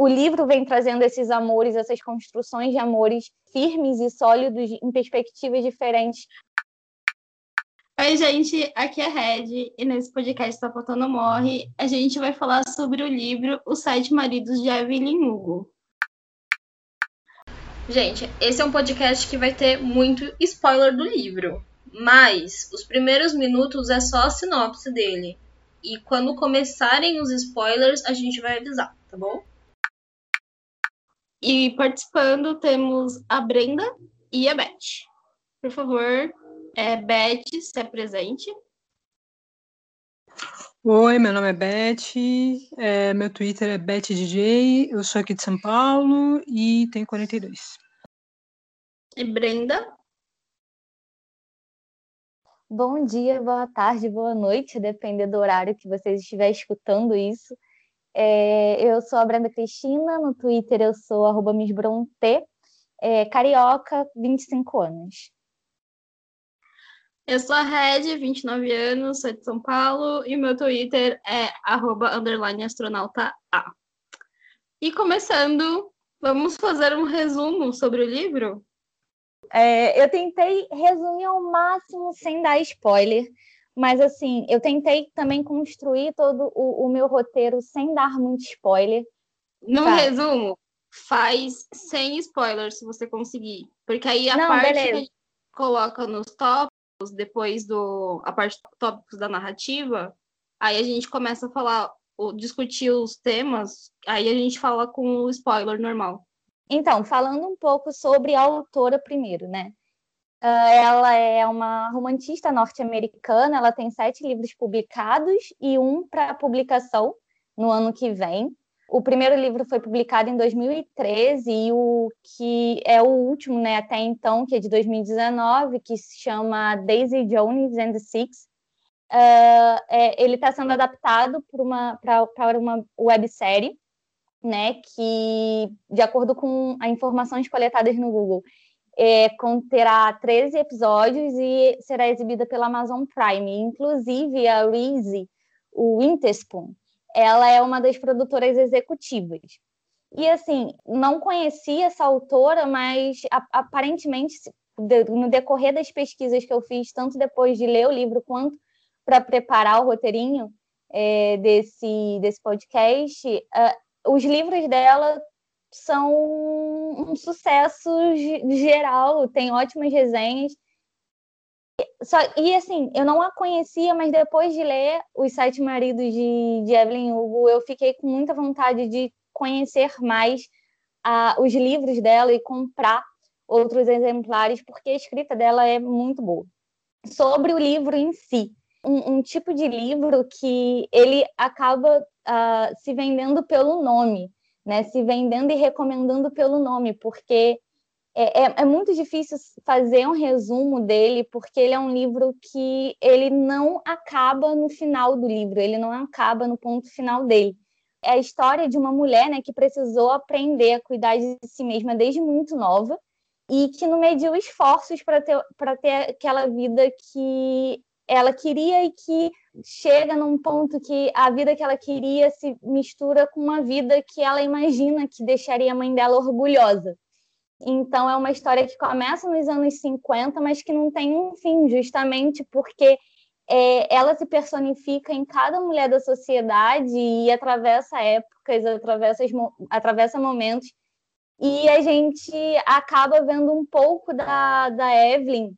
o livro vem trazendo esses amores, essas construções de amores firmes e sólidos em perspectivas diferentes. Oi, gente, aqui é a Red e nesse podcast Tá Faltando Morre, a gente vai falar sobre o livro Os Sete Maridos de Evelyn Hugo. Gente, esse é um podcast que vai ter muito spoiler do livro, mas os primeiros minutos é só a sinopse dele. E quando começarem os spoilers, a gente vai avisar, tá bom? E participando temos a Brenda e a Beth. Por favor, é, Beth, se apresente. Oi, meu nome é Beth, é, meu Twitter é BethDJ, eu sou aqui de São Paulo e tenho 42. E Brenda? Bom dia, boa tarde, boa noite, depender do horário que vocês estiverem escutando isso. É, eu sou a Brenda Cristina, no Twitter eu sou arroba missbronte, é, carioca, 25 anos. Eu sou a Red, 29 anos, sou de São Paulo, e meu Twitter é arroba underline astronauta A. E começando, vamos fazer um resumo sobre o livro? É, eu tentei resumir ao máximo sem dar spoiler, mas assim, eu tentei também construir todo o, o meu roteiro sem dar muito spoiler. No tá. resumo, faz sem spoiler, se você conseguir. Porque aí a Não, parte beleza. que a gente coloca nos tópicos, depois do a parte tópicos da narrativa, aí a gente começa a falar, discutir os temas, aí a gente fala com o spoiler normal. Então, falando um pouco sobre a autora primeiro, né? Uh, ela é uma romantista norte-americana, ela tem sete livros publicados e um para publicação no ano que vem. O primeiro livro foi publicado em 2013 e o que é o último, né, até então, que é de 2019, que se chama Daisy Jones and the Six. Uh, é, ele está sendo adaptado para uma, uma websérie né, que, de acordo com as informações coletadas no Google, é, conterá 13 episódios e será exibida pela Amazon Prime. Inclusive, a Reese Winterspoon, ela é uma das produtoras executivas. E, assim, não conhecia essa autora, mas aparentemente, no decorrer das pesquisas que eu fiz, tanto depois de ler o livro quanto para preparar o roteirinho é, desse, desse podcast, uh, os livros dela são um sucesso geral, tem ótimas resenhas. Só, e assim, eu não a conhecia, mas depois de ler Os Sete Maridos de, de Evelyn Hugo, eu fiquei com muita vontade de conhecer mais uh, os livros dela e comprar outros exemplares, porque a escrita dela é muito boa. Sobre o livro em si, um, um tipo de livro que ele acaba uh, se vendendo pelo nome, né? Se vendendo e recomendando pelo nome, porque é, é, é, muito difícil fazer um resumo dele, porque ele é um livro que ele não acaba no final do livro, ele não acaba no ponto final dele. É a história de uma mulher né, que precisou aprender a cuidar de si mesma desde muito nova e que não mediu esforços para ter, ter aquela vida que ela queria e que chega num ponto que a vida que ela queria se mistura com uma vida que ela imagina que deixaria a mãe dela orgulhosa. Então é uma história que começa nos anos 50, mas que não tem um fim, justamente porque é, ela se personifica em cada mulher da sociedade e atravessa épocas, atravessa, atravessa momentos. E a gente acaba vendo um pouco da, da Evelyn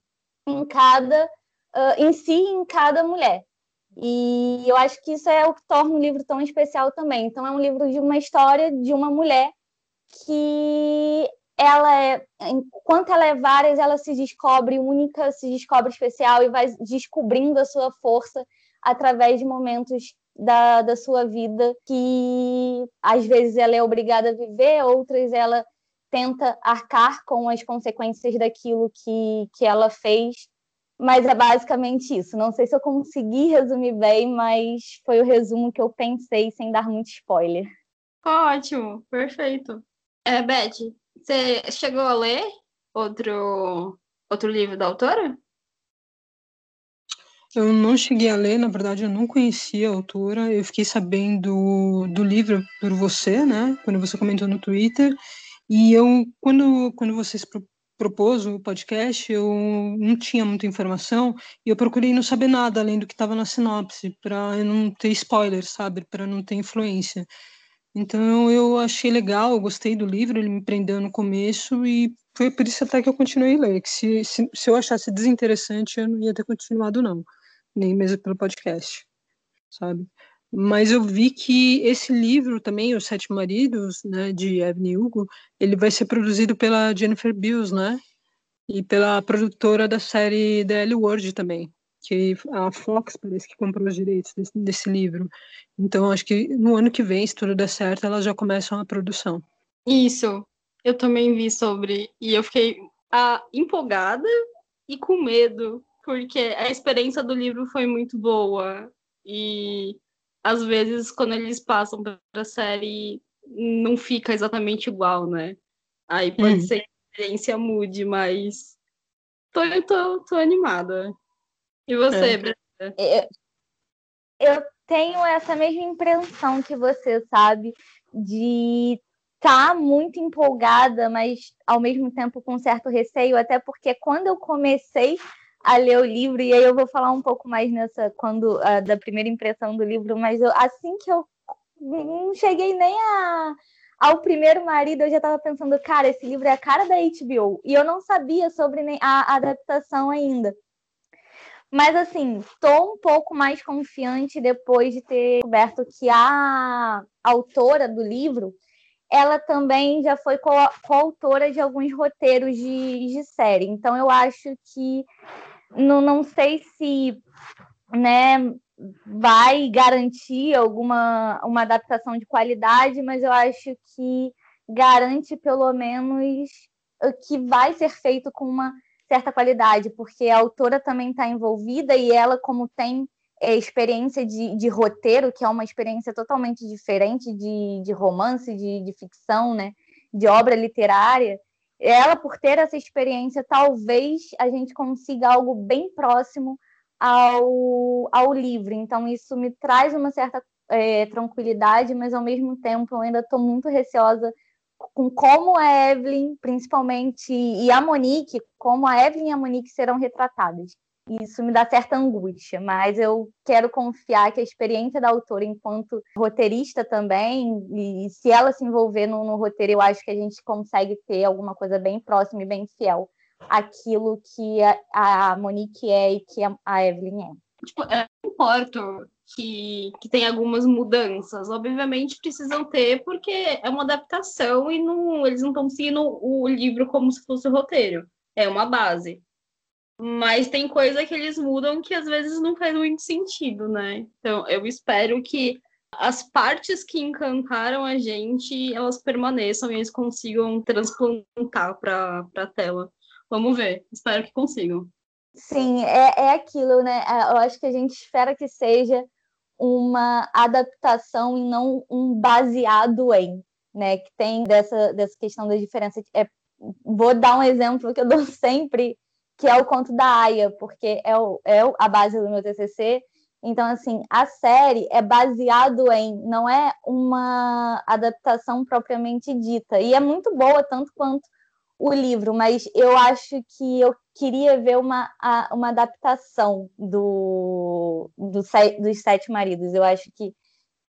em cada uh, em si em cada mulher. E eu acho que isso é o que torna o livro tão especial também. Então, é um livro de uma história de uma mulher que ela é, enquanto ela é várias, ela se descobre única, se descobre especial e vai descobrindo a sua força através de momentos da, da sua vida que às vezes ela é obrigada a viver, outras ela tenta arcar com as consequências daquilo que, que ela fez mas é basicamente isso. Não sei se eu consegui resumir bem, mas foi o resumo que eu pensei sem dar muito spoiler. Ótimo, perfeito. É, Beth, você chegou a ler outro, outro livro da autora? Eu não cheguei a ler, na verdade, eu não conhecia a autora. Eu fiquei sabendo do livro por você, né? Quando você comentou no Twitter. E eu, quando, quando vocês propôs o podcast, eu não tinha muita informação e eu procurei não saber nada além do que estava na sinopse, para não ter spoilers, sabe? Para não ter influência. Então eu achei legal, eu gostei do livro, ele me prendeu no começo e foi por isso até que eu continuei a ler. Que se, se, se eu achasse desinteressante, eu não ia ter continuado, não, nem mesmo pelo podcast, sabe? Mas eu vi que esse livro também, Os Sete Maridos, né, de Evelyn Hugo, ele vai ser produzido pela Jennifer Bills, né? E pela produtora da série The L Word também, que a Fox parece que comprou os direitos desse, desse, livro. Então acho que no ano que vem, se tudo der certo, elas já começam a produção. Isso, eu também vi sobre e eu fiquei ah, empolgada e com medo, porque a experiência do livro foi muito boa e às vezes, quando eles passam para a série, não fica exatamente igual, né? Aí pode uhum. ser que a experiência mude, mas tô, tô, tô animada. E você, é. Brenda? Eu, eu tenho essa mesma impressão que você, sabe? De estar tá muito empolgada, mas ao mesmo tempo com certo receio, até porque quando eu comecei a ler o livro, e aí eu vou falar um pouco mais nessa, quando uh, da primeira impressão do livro, mas eu, assim que eu não cheguei nem a, ao primeiro marido, eu já estava pensando, cara, esse livro é a cara da HBO, e eu não sabia sobre a adaptação ainda. Mas assim, estou um pouco mais confiante depois de ter descoberto que a autora do livro, ela também já foi coautora de alguns roteiros de, de série. Então eu acho que não, não sei se né, vai garantir alguma uma adaptação de qualidade, mas eu acho que garante pelo menos que vai ser feito com uma certa qualidade, porque a autora também está envolvida e ela, como tem é, experiência de, de, roteiro, que é uma experiência totalmente diferente de, de romance, de, de ficção, né, de obra literária, ela, por ter essa experiência, talvez a gente consiga algo bem próximo ao, ao livro. Então, isso me traz uma certa é, tranquilidade, mas ao mesmo tempo eu ainda estou muito receosa com como a Evelyn, principalmente, e a Monique, como a Evelyn e a Monique serão retratadas isso me dá certa angústia, mas eu quero confiar que a experiência da autora enquanto roteirista também, e se ela se envolver no, no roteiro, eu acho que a gente consegue ter alguma coisa bem próxima e bem fiel àquilo que a, a Monique é e que a, a Evelyn é. Tipo, é, não importa que, que tem algumas mudanças, obviamente precisam ter, porque é uma adaptação e não, eles não estão seguindo o livro como se fosse o roteiro. É uma base. Mas tem coisa que eles mudam que às vezes não faz muito sentido, né? Então, eu espero que as partes que encantaram a gente, elas permaneçam e eles consigam transplantar para a tela. Vamos ver, espero que consigam. Sim, é, é aquilo, né? É, eu acho que a gente espera que seja uma adaptação e não um baseado em, né? Que tem dessa, dessa questão da diferença. É, vou dar um exemplo que eu dou sempre que é o conto da Aya, porque é, o, é a base do meu TCC. Então, assim, a série é baseado em, não é uma adaptação propriamente dita. E é muito boa, tanto quanto o livro, mas eu acho que eu queria ver uma, uma adaptação do, do dos Sete Maridos. Eu acho que,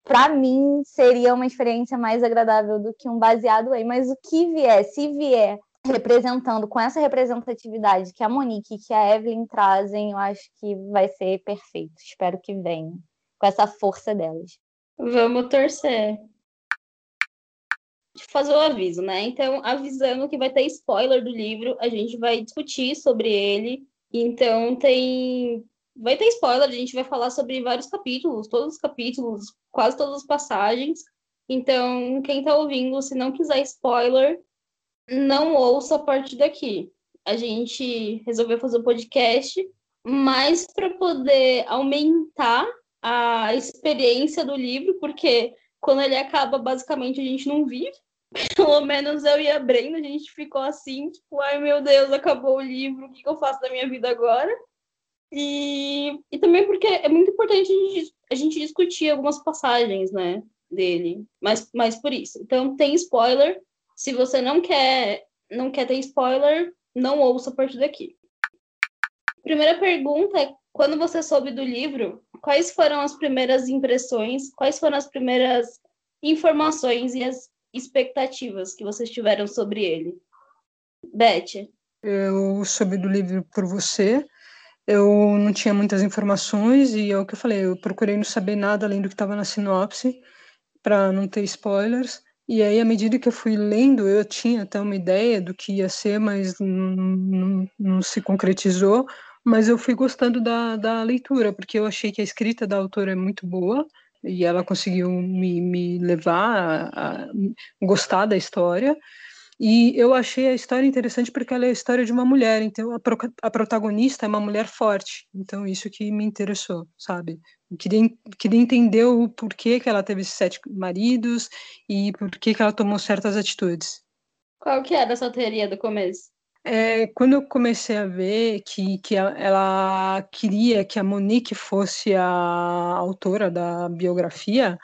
para mim, seria uma experiência mais agradável do que um baseado em. Mas o que vier, se vier representando com essa representatividade que a Monique e que a Evelyn trazem, eu acho que vai ser perfeito. Espero que venha com essa força delas. Vamos torcer. Fazer o aviso, né? Então, avisando que vai ter spoiler do livro, a gente vai discutir sobre ele. Então, tem. Vai ter spoiler, a gente vai falar sobre vários capítulos, todos os capítulos, quase todas as passagens. Então, quem tá ouvindo, se não quiser spoiler, não ouça a partir daqui. A gente resolveu fazer o podcast mais para poder aumentar a experiência do livro, porque quando ele acaba, basicamente a gente não vive. Pelo menos eu e a Brenda, a gente ficou assim, tipo, ai meu Deus, acabou o livro, o que, eu faço da minha vida agora? E, e também porque é muito importante a gente, a gente discutir algumas passagens, né, dele. Mas, mas por isso. Então tem spoiler. Se você não quer não quer ter spoiler, não ouça a partir daqui. Primeira pergunta é: quando você soube do livro, quais foram as primeiras impressões? Quais foram as primeiras informações e as expectativas que vocês tiveram sobre ele? Beth. Eu soube do livro por você. Eu não tinha muitas informações e é o que eu falei, eu procurei não saber nada além do que estava na sinopse para não ter spoilers. E aí, à medida que eu fui lendo, eu tinha até uma ideia do que ia ser, mas não, não, não se concretizou. Mas eu fui gostando da, da leitura, porque eu achei que a escrita da autora é muito boa e ela conseguiu me, me levar a, a gostar da história. E eu achei a história interessante porque ela é a história de uma mulher, então a, pro, a protagonista é uma mulher forte. Então isso que me interessou, sabe? Queria, queria entender o porquê que ela teve sete maridos e por que ela tomou certas atitudes. Qual que era a sua teoria do começo? É, quando eu comecei a ver que, que ela queria que a Monique fosse a autora da biografia,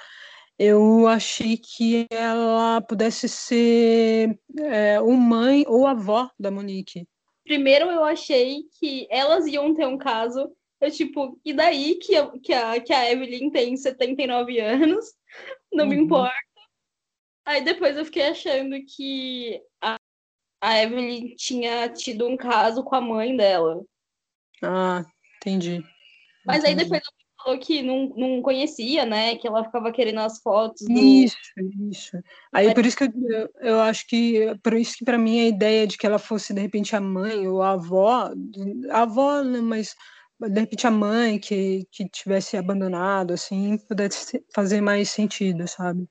eu achei que ela pudesse ser é, ou mãe ou avó da Monique. Primeiro eu achei que elas iam ter um caso, eu tipo, e daí que a, que a, que a Evelyn tem 79 anos, não uhum. me importa. Aí depois eu fiquei achando que a, a Evelyn tinha tido um caso com a mãe dela. Ah, entendi. Mas entendi. aí depois eu falou que não, não conhecia, né? Que ela ficava querendo as fotos. Do... Isso, isso. Aí por isso que eu, eu acho que por isso que para mim a ideia de que ela fosse de repente a mãe ou a avó, a avó, né, mas de repente a mãe que, que tivesse abandonado, assim, pudesse fazer mais sentido, sabe?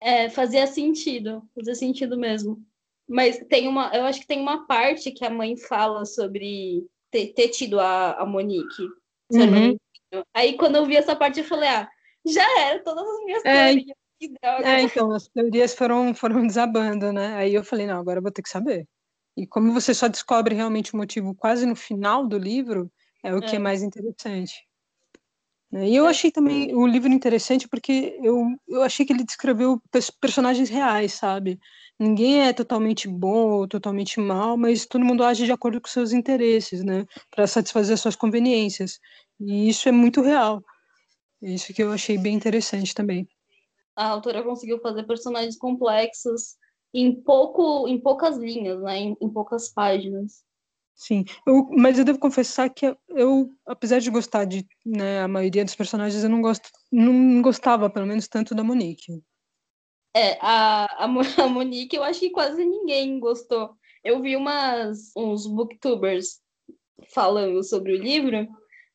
É, fazia sentido, fazia sentido mesmo. Mas tem uma, eu acho que tem uma parte que a mãe fala sobre ter, ter tido a, a Monique. Uhum. Aí quando eu vi essa parte, eu falei, ah, já era, todas as minhas é, teorias. Que droga. É, então, as teorias foram, foram desabando, né? Aí eu falei, não, agora eu vou ter que saber. E como você só descobre realmente o motivo quase no final do livro, é o é. que é mais interessante. Né? E eu é. achei também o livro interessante porque eu, eu achei que ele descreveu personagens reais, sabe? Ninguém é totalmente bom ou totalmente mal, mas todo mundo age de acordo com seus interesses, né? Para satisfazer suas conveniências. E isso é muito real. Isso que eu achei bem interessante também. A autora conseguiu fazer personagens complexos em pouco, em poucas linhas, né? Em, em poucas páginas. Sim, eu, mas eu devo confessar que eu, apesar de gostar de né, a maioria dos personagens, eu não gosto, não gostava, pelo menos tanto da Monique. É, a, a, Monique, eu acho que quase ninguém gostou. Eu vi umas uns booktubers falando sobre o livro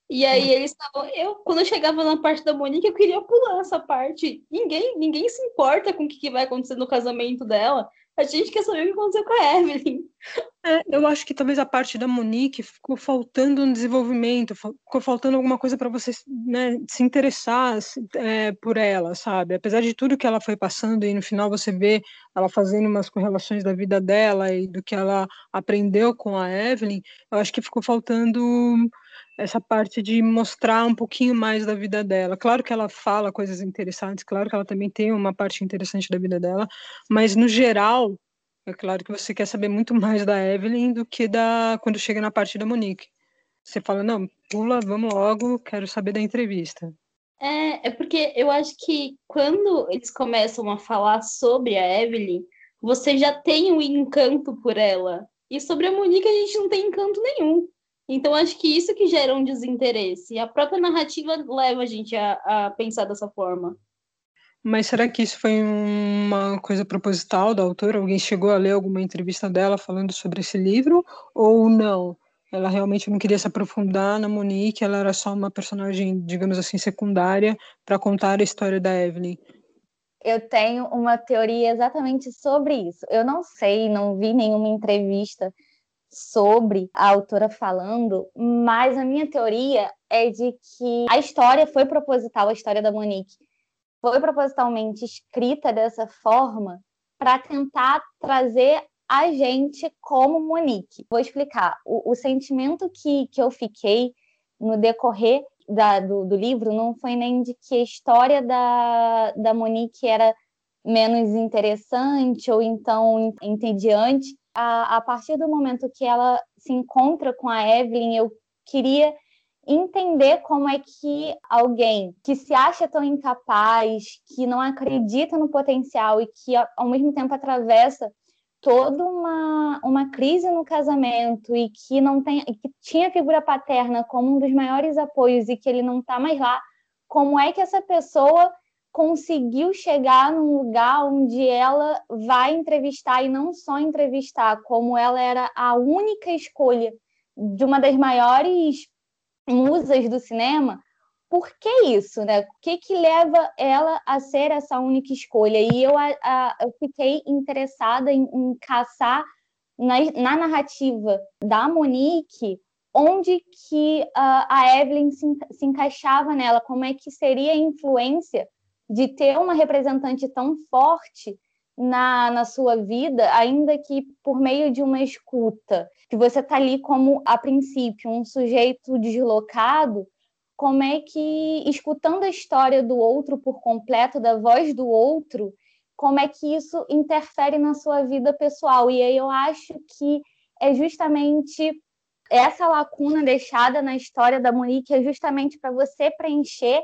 e aí eles estavam. Eu, quando eu chegava na parte da Monique, eu queria pular essa parte. Ninguém, ninguém se importa com o que, que vai acontecer no casamento dela. A gente quer saber o que aconteceu com a Evelyn. É, eu acho que talvez a parte da Monique ficou faltando um desenvolvimento, ficou faltando alguma coisa para você né, se interessar é, por ela, sabe? Apesar de tudo que ela foi passando e no final você vê ela fazendo umas correlações da vida dela e do que ela aprendeu com a Evelyn, eu acho que ficou faltando essa parte de mostrar um pouquinho mais da vida dela. Claro que ela fala coisas interessantes, claro que ela também tem uma parte interessante da vida dela, mas no geral, é claro que você quer saber muito mais da Evelyn do que da quando chega na parte da Monique. Você fala, não, pula, vamos logo, quero saber da entrevista. É, é porque eu acho que quando eles começam a falar sobre a Evelyn, você já tem um encanto por ela. E sobre a Monique a gente não tem encanto nenhum. Então, acho que isso que gera um desinteresse. A própria narrativa leva a gente a, a pensar dessa forma. Mas será que isso foi uma coisa proposital da autora? Alguém chegou a ler alguma entrevista dela falando sobre esse livro? Ou não? Ela realmente não queria se aprofundar na Monique, ela era só uma personagem, digamos assim, secundária para contar a história da Evelyn. Eu tenho uma teoria exatamente sobre isso. Eu não sei, não vi nenhuma entrevista sobre a autora falando, mas a minha teoria é de que a história foi proposital, a história da Monique foi propositalmente escrita dessa forma para tentar trazer a gente como Monique. Vou explicar. O, o sentimento que, que eu fiquei no decorrer da, do, do, livro não foi nem de que a história da, da Monique era menos interessante ou então entediante. A, a partir do momento que ela se encontra com a Evelyn, eu queria entender como é que alguém que se acha tão incapaz, que não acredita no potencial e que ao mesmo tempo atravessa toda uma, uma crise no casamento e que não tem que tinha a figura paterna como um dos maiores apoios e que ele não está mais lá, como é que essa pessoa conseguiu chegar num lugar onde ela vai entrevistar e não só entrevistar, como ela era a única escolha de uma das maiores musas do cinema, por que isso, né? O que que leva ela a ser essa única escolha? E eu, a, a, eu fiquei interessada em, em caçar na, na, narrativa da Monique onde que a, a Evelyn se, se encaixava nela, como é que seria a influência de ter uma representante tão forte na, na sua vida, ainda que por meio de uma escuta, que você está ali como, a princípio, um sujeito deslocado, como é que, escutando a história do outro por completo, da voz do outro, como é que isso interfere na sua vida pessoal? E aí eu acho que é justamente essa lacuna deixada na história da Monique, é justamente para você preencher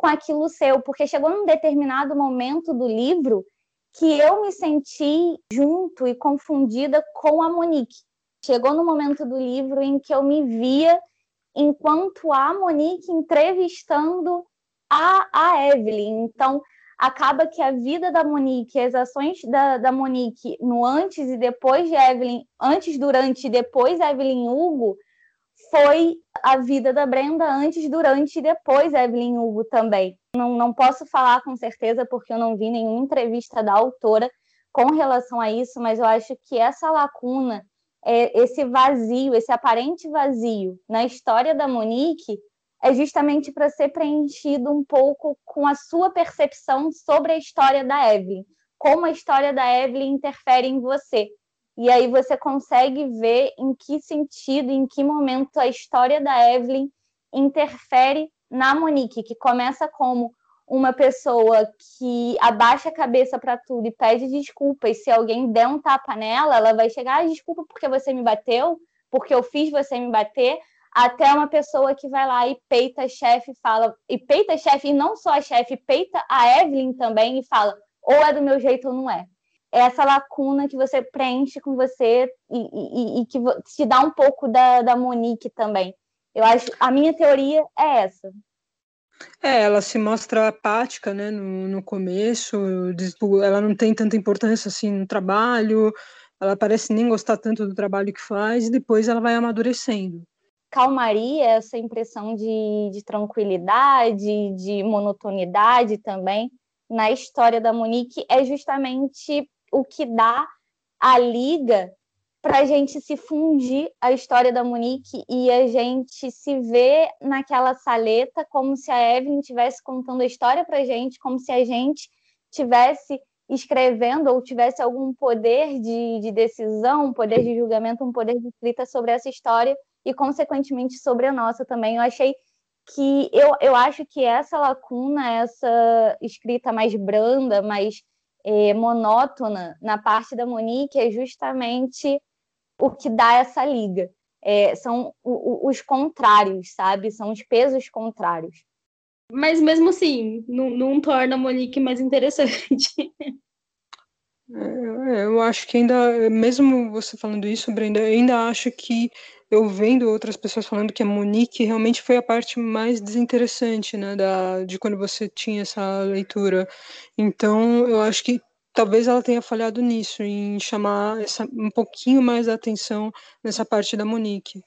com aquilo seu, porque chegou num determinado momento do livro que eu me senti junto e confundida com a Monique. Chegou no momento do livro em que eu me via enquanto a Monique entrevistando a, a Evelyn. Então, acaba que a vida da Monique, as ações da, da Monique no antes e depois de Evelyn, antes, durante e depois Evelyn Hugo, foi a vida da Brenda antes, durante e depois Evelyn Hugo também. Não, não posso falar com certeza porque eu não vi nenhuma entrevista da autora com relação a isso, mas eu acho que essa lacuna, é, esse vazio, esse aparente vazio na história da Monique é justamente para ser preenchido um pouco com a sua percepção sobre a história da Evelyn, como a história da Evelyn interfere em você. E aí você consegue ver em que sentido, em que momento a história da Evelyn interfere na Monique, que começa como uma pessoa que abaixa a cabeça para tudo e pede desculpa, e se alguém der um tapa nela, ela vai chegar, ah, desculpa porque você me bateu, porque eu fiz você me bater, até uma pessoa que vai lá e peita a chefe fala, e peita a chefe, e não só a chefe, peita a Evelyn também e fala, ou é do meu jeito ou não é essa lacuna que você preenche com você e, e, e que te dá um pouco da, da Monique também. Eu acho, a minha teoria é essa. É, ela se mostra apática, né, no, no começo, ela não tem tanta importância assim no trabalho, ela parece nem gostar tanto do trabalho que faz, e depois ela vai amadurecendo. Calmaria, essa impressão de, de tranquilidade, de monotonidade também, na história da Monique, é justamente o que dá a liga para a gente se fundir a história da Monique e a gente se ver naquela saleta como se a Evelyn estivesse contando a história para a gente, como se a gente tivesse escrevendo ou tivesse algum poder de, de decisão, um poder de julgamento, um poder de escrita sobre essa história e, consequentemente, sobre a nossa também. Eu achei que eu, eu acho que essa lacuna, essa escrita mais branda, mais é, monótona na parte da Monique é justamente o que dá essa liga. É, são o, o, os contrários, sabe? São os pesos contrários. Mas mesmo assim, não, não torna a Monique mais interessante. É, eu acho que ainda, mesmo você falando isso, Brenda, eu ainda acho que eu vendo outras pessoas falando que a Monique realmente foi a parte mais desinteressante, né, da, de quando você tinha essa leitura. Então, eu acho que talvez ela tenha falhado nisso, em chamar essa, um pouquinho mais a atenção nessa parte da Monique.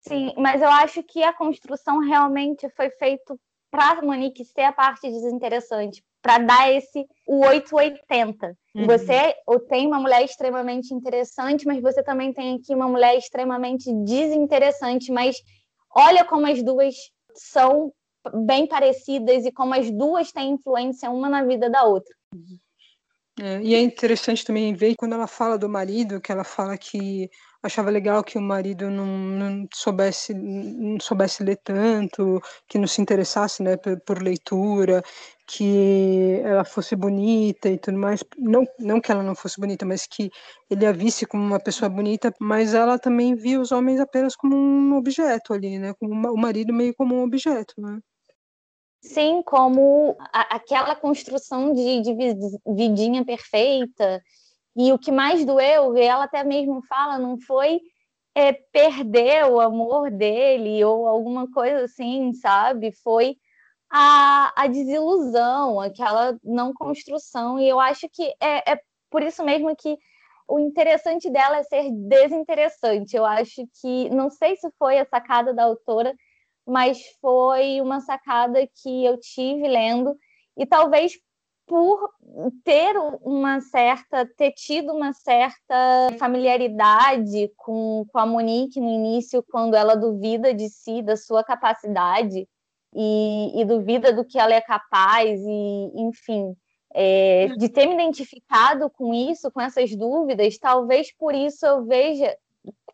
Sim, mas eu acho que a construção realmente foi feita para a Monique ser a parte desinteressante, para dar esse o 880. Uhum. Você tem uma mulher extremamente interessante, mas você também tem aqui uma mulher extremamente desinteressante, mas olha como as duas são bem parecidas e como as duas têm influência uma na vida da outra. É, e é interessante também ver quando ela fala do marido, que ela fala que achava legal que o marido não, não soubesse não soubesse ler tanto, que não se interessasse né, por, por, leitura, que ela fosse bonita e tudo mais. Não, não que ela não fosse bonita, mas que ele a visse como uma pessoa bonita, mas ela também via os homens apenas como um objeto ali, né? Como uma, o marido meio como um objeto, né? Sim, como a, aquela construção de, de vidinha perfeita. E o que mais doeu, ela até mesmo fala, não foi é, perder o amor dele ou alguma coisa assim, sabe? Foi a, a desilusão, aquela não construção. E eu acho que é, é por isso mesmo que o interessante dela é ser desinteressante. Eu acho que, não sei se foi a sacada da autora, mas foi uma sacada que eu tive lendo, e talvez por ter uma certa, ter tido uma certa familiaridade com, com a Monique no início, quando ela duvida de si, da sua capacidade, e, e duvida do que ela é capaz, e enfim, é, de ter me identificado com isso, com essas dúvidas, talvez por isso eu veja,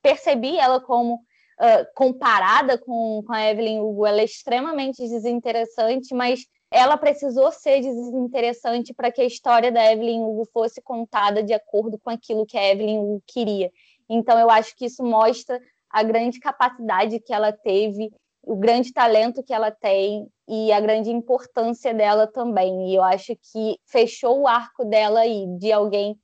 percebi ela como uh, comparada com, com a Evelyn Hugo, ela é extremamente desinteressante, mas ela precisou ser desinteressante para que a história da Evelyn Hugo fosse contada de acordo com aquilo que a Evelyn Hugo queria. Então, eu acho que isso mostra a grande capacidade que ela teve, o grande talento que ela tem e a grande importância dela também. E eu acho que fechou o arco dela aí, de alguém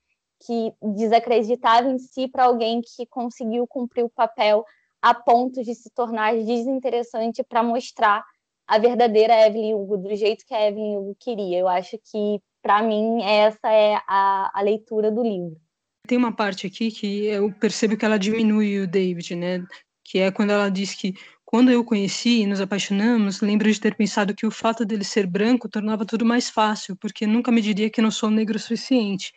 que desacreditava em si para alguém que conseguiu cumprir o papel a ponto de se tornar desinteressante para mostrar a verdadeira Evelyn Hugo, do jeito que a Evelyn Hugo queria. Eu acho que, para mim, essa é a, a leitura do livro. Tem uma parte aqui que eu percebo que ela diminui o David, né? Que é quando ela diz que quando eu o conheci e nos apaixonamos, lembro de ter pensado que o fato dele ser branco tornava tudo mais fácil, porque nunca me diria que não sou negro o suficiente.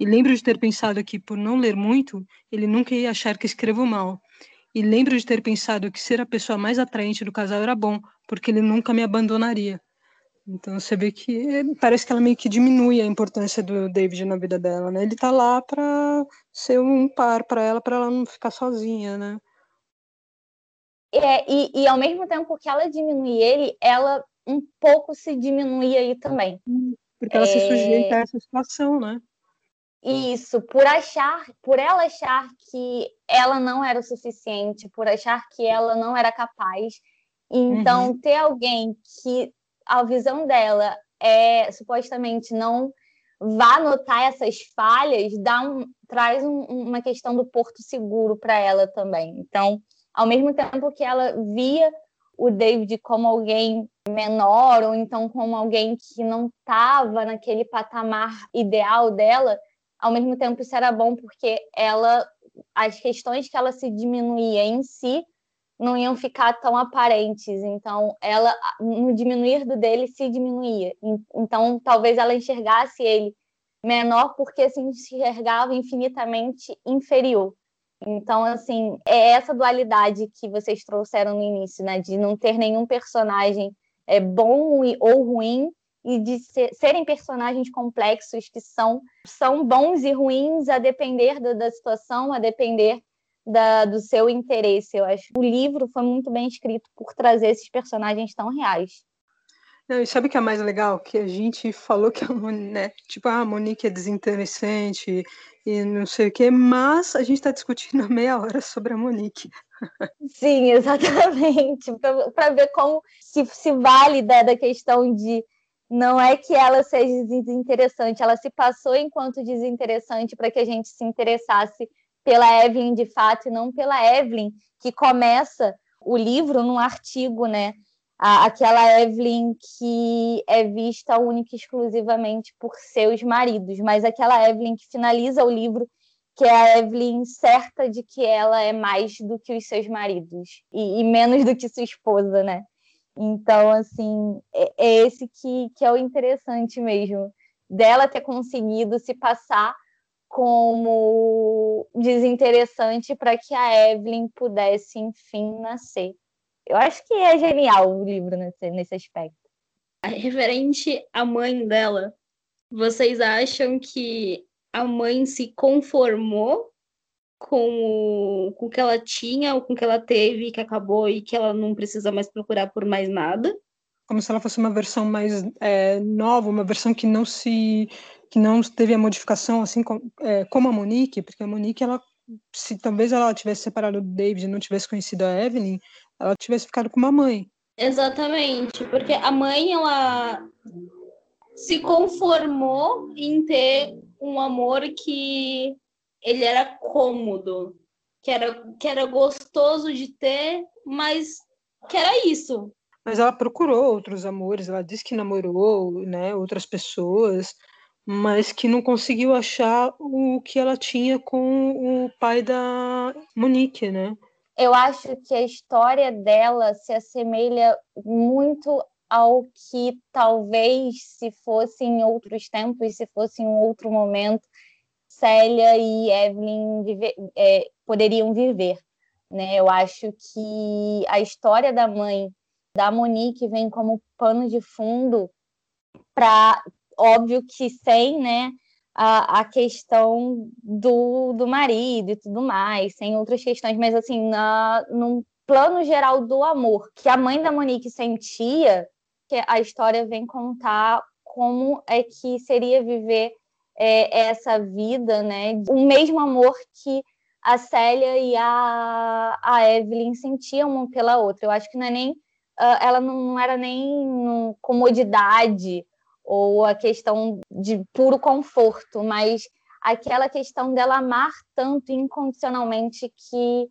E lembro de ter pensado que, por não ler muito, ele nunca ia achar que escrevo mal. E lembro de ter pensado que ser a pessoa mais atraente do casal era bom, porque ele nunca me abandonaria. Então você vê que parece que ela meio que diminui a importância do David na vida dela, né? Ele tá lá para ser um par para ela, para ela não ficar sozinha, né? É, e, e ao mesmo tempo que ela diminui ele, ela um pouco se diminui aí também. Porque ela é... se sujeita a essa situação, né? Isso, por achar, por ela achar que ela não era o suficiente, por achar que ela não era capaz. Então, uhum. ter alguém que a visão dela é supostamente não vá notar essas falhas, dá um, traz um, uma questão do porto seguro para ela também. Então, ao mesmo tempo que ela via o David como alguém menor, ou então como alguém que não estava naquele patamar ideal dela, ao mesmo tempo isso era bom porque ela as questões que ela se diminuía em si não iam ficar tão aparentes. Então, ela no diminuir do dele se diminuía. Então, talvez ela enxergasse ele menor porque se enxergava infinitamente inferior. Então, assim, é essa dualidade que vocês trouxeram no início, né? De não ter nenhum personagem é, bom ou ruim, e de ser, serem personagens complexos que são, são bons e ruins a depender da, da situação, a depender da, do seu interesse. Eu acho que o livro foi muito bem escrito por trazer esses personagens tão reais. Não, e sabe o que é mais legal? Que a gente falou que a Monique, né, tipo, ah, a Monique é desinteressante e não sei o quê, mas a gente está discutindo meia hora sobre a Monique. Sim, exatamente. Para ver como se, se vale da, da questão de não é que ela seja desinteressante, ela se passou enquanto desinteressante para que a gente se interessasse pela Evelyn de fato e não pela Evelyn que começa o livro num artigo, né? Aquela Evelyn que é vista única e exclusivamente por seus maridos, mas aquela Evelyn que finaliza o livro, que é a Evelyn certa de que ela é mais do que os seus maridos e, e menos do que sua esposa, né? Então, assim, é, é esse que, que é o interessante mesmo, dela ter conseguido se passar como desinteressante para que a Evelyn pudesse, enfim, nascer. Eu acho que é genial o livro nesse, nesse aspecto. Referente à mãe dela, Vocês acham que a mãe se conformou com o, com o que ela tinha, ou com o que ela teve, que acabou e que ela não precisa mais procurar por mais nada? Como se ela fosse uma versão mais é, nova, uma versão que não se que não teve a modificação assim com, é, como a Monique, porque a Monique ela se talvez ela tivesse separado do David e não tivesse conhecido a Evelyn, ela tivesse ficado com uma mãe. Exatamente, porque a mãe ela se conformou em ter um amor que ele era cômodo, que era, que era gostoso de ter, mas que era isso. Mas ela procurou outros amores, ela disse que namorou, né, outras pessoas, mas que não conseguiu achar o que ela tinha com o pai da Monique, né? Eu acho que a história dela se assemelha muito ao que talvez se fosse em outros tempos, se fosse em outro momento, Célia e Evelyn é, poderiam viver. Né? Eu acho que a história da mãe da Monique vem como pano de fundo para óbvio que sem, né, a, a questão do, do marido e tudo mais, sem outras questões, mas assim, na, num plano geral do amor que a mãe da Monique sentia, que a história vem contar como é que seria viver é, essa vida, né? O mesmo amor que a Célia e a, a Evelyn sentiam uma pela outra. Eu acho que não é nem uh, ela não era nem comodidade ou a questão de puro conforto, mas aquela questão dela amar tanto incondicionalmente que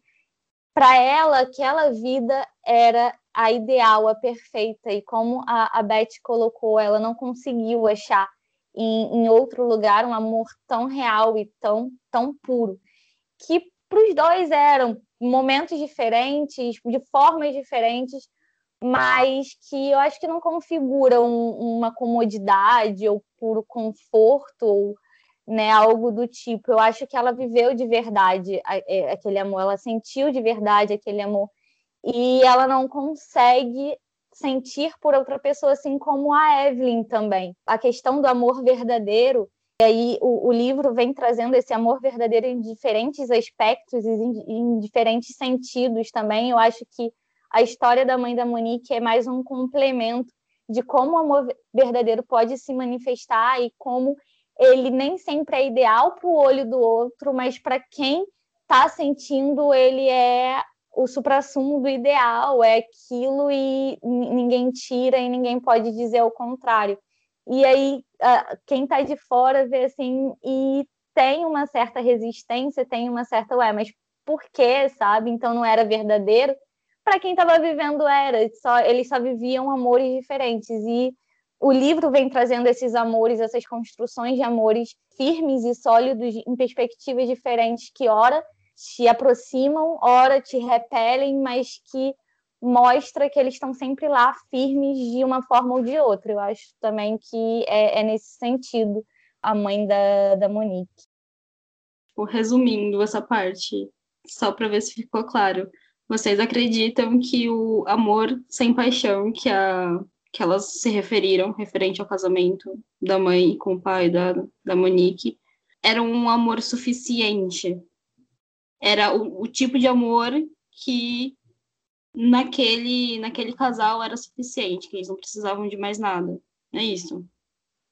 para ela aquela vida era a ideal, a perfeita, e como a, a Beth colocou, ela não conseguiu achar em, em outro lugar um amor tão real e tão, tão puro, que para os dois eram momentos diferentes, de formas diferentes, mas que eu acho que não configuram uma comodidade ou puro conforto ou né, algo do tipo. Eu acho que ela viveu de verdade é, aquele amor, ela sentiu de verdade aquele amor e ela não consegue sentir por outra pessoa, assim como a Evelyn também. A questão do amor verdadeiro, e aí o, o livro vem trazendo esse amor verdadeiro em diferentes aspectos em, em diferentes sentidos também. Eu acho que a história da mãe da Monique é mais um complemento de como o amor verdadeiro pode se manifestar e como ele nem sempre é ideal para o olho do outro, mas para quem está sentindo, ele é o suprassumo do ideal, é aquilo e ninguém tira e ninguém pode dizer o contrário. E aí, quem está de fora vê assim e tem uma certa resistência, tem uma certa, ué, mas por quê, sabe? Então não era verdadeiro para quem estava vivendo era, só, eles só viviam amores diferentes. E o livro vem trazendo esses amores, essas construções de amores firmes e sólidos em perspectivas diferentes que, ora, te aproximam, ora, te repelem, mas que mostra que eles estão sempre lá firmes de uma forma ou de outra. Eu acho também que é, é nesse sentido a mãe da, da Monique. Resumindo essa parte, só para ver se ficou claro vocês acreditam que o amor sem paixão que, a, que elas se referiram, referente ao casamento da mãe com o pai da, da Monique, era um amor suficiente? Era o, o tipo de amor que naquele, naquele casal era suficiente, que eles não precisavam de mais nada. É isso?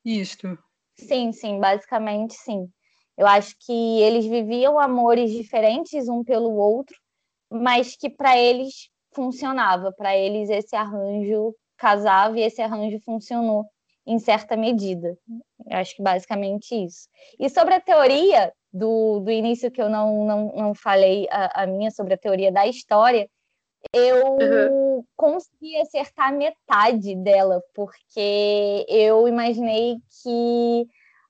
Isso. Sim, sim, basicamente sim. Eu acho que eles viviam amores diferentes um pelo outro, mas que para eles funcionava, para eles esse arranjo casava e esse arranjo funcionou em certa medida. Eu acho que basicamente isso. E sobre a teoria do, do início que eu não, não, não falei a, a minha sobre a teoria da história, eu uhum. consegui acertar metade dela, porque eu imaginei que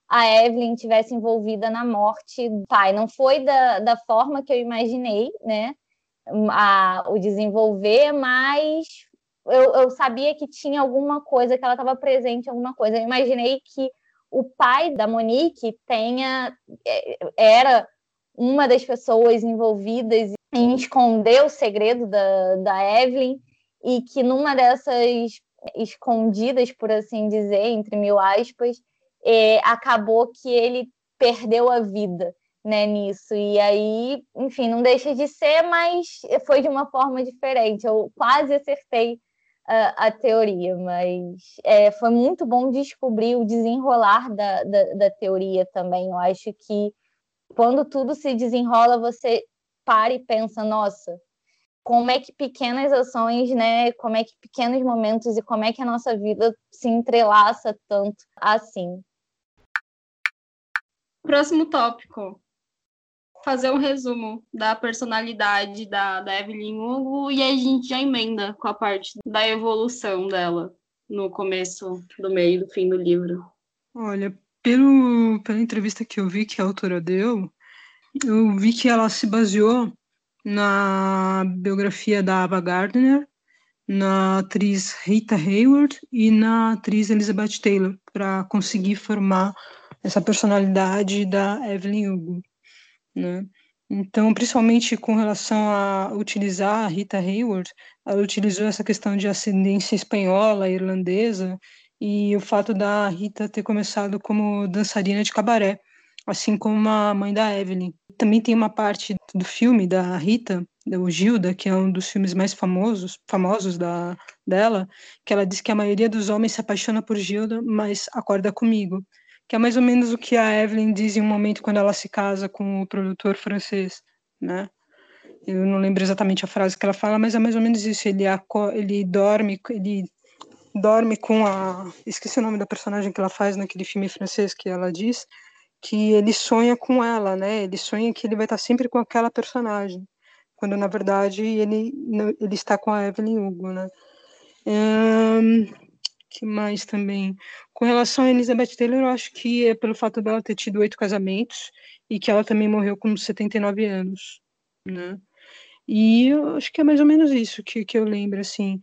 a Evelyn tivesse envolvida na morte do pai. Não foi da, da forma que eu imaginei, né? A, o desenvolver, mas eu, eu, sabia que tinha alguma coisa, que ela estava presente alguma coisa. Eu imaginei que o pai da Monique tenha é, era uma das pessoas envolvidas em esconder o segredo da, da Evelyn e que numa dessas escondidas, por assim dizer, entre mil aspas, é, acabou que ele perdeu a vida né, nisso. E aí, enfim, não deixa de ser, mas foi de uma forma diferente. Eu quase acertei a, a teoria, mas é, foi muito bom descobrir o desenrolar da, da, da teoria também. Eu acho que quando tudo se desenrola, você para e pensa, nossa, como é que pequenas ações, né, como é que pequenos momentos e como é que a nossa vida se entrelaça tanto assim. Próximo tópico. Fazer um resumo da personalidade da, da Evelyn Hugo e a gente já emenda com a parte da evolução dela no começo, do meio, do fim do livro. Olha, pelo, pela entrevista que eu vi que a autora deu, eu vi que ela se baseou na biografia da Ava Gardner, na atriz Rita Hayward e na atriz Elizabeth Taylor, para conseguir formar essa personalidade da Evelyn Hugo, né? Então, principalmente com relação a utilizar a Rita Hayward, ela utilizou essa questão de ascendência espanhola, irlandesa, e o fato da Rita ter começado como dançarina de cabaré, assim como a mãe da Evelyn. Também tem uma parte do filme da Rita, o Gilda, que é um dos filmes mais famosos, famosos da, dela, que ela diz que a maioria dos homens se apaixona por Gilda, mas acorda comigo. Que é mais ou menos o que a Evelyn diz em um momento quando ela se casa com o produtor francês, né? Eu não lembro exatamente a frase que ela fala, mas é mais ou menos isso. Ele, ele dorme, ele dorme com a. Esqueci o nome da personagem que ela faz naquele filme francês que ela diz que ele sonha com ela, né? Ele sonha que ele vai estar sempre com aquela personagem, quando na verdade ele ele está com a Evelyn Hugo, né? Um, que mais também? Com relação a Elizabeth Taylor, eu acho que é pelo fato dela ter tido oito casamentos e que ela também morreu com 79 anos, né? E eu acho que é mais ou menos isso que, que eu lembro, assim.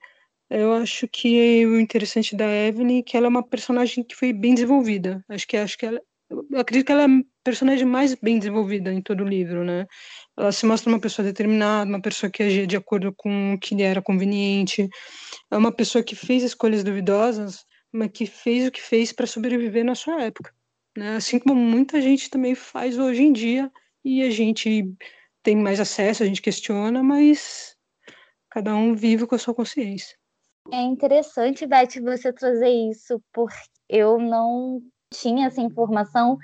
Eu acho que o interessante da Evelyn é que ela é uma personagem que foi bem desenvolvida. Acho que acho que ela, eu acredito que ela é a personagem mais bem desenvolvida em todo o livro, né? Ela se mostra uma pessoa determinada, uma pessoa que agia de acordo com o que lhe era conveniente, é uma pessoa que fez escolhas duvidosas, mas que fez o que fez para sobreviver na sua época, né? Assim como muita gente também faz hoje em dia e a gente tem mais acesso, a gente questiona, mas cada um vive com a sua consciência. É interessante, Beth, você trazer isso, porque eu não tinha essa informação,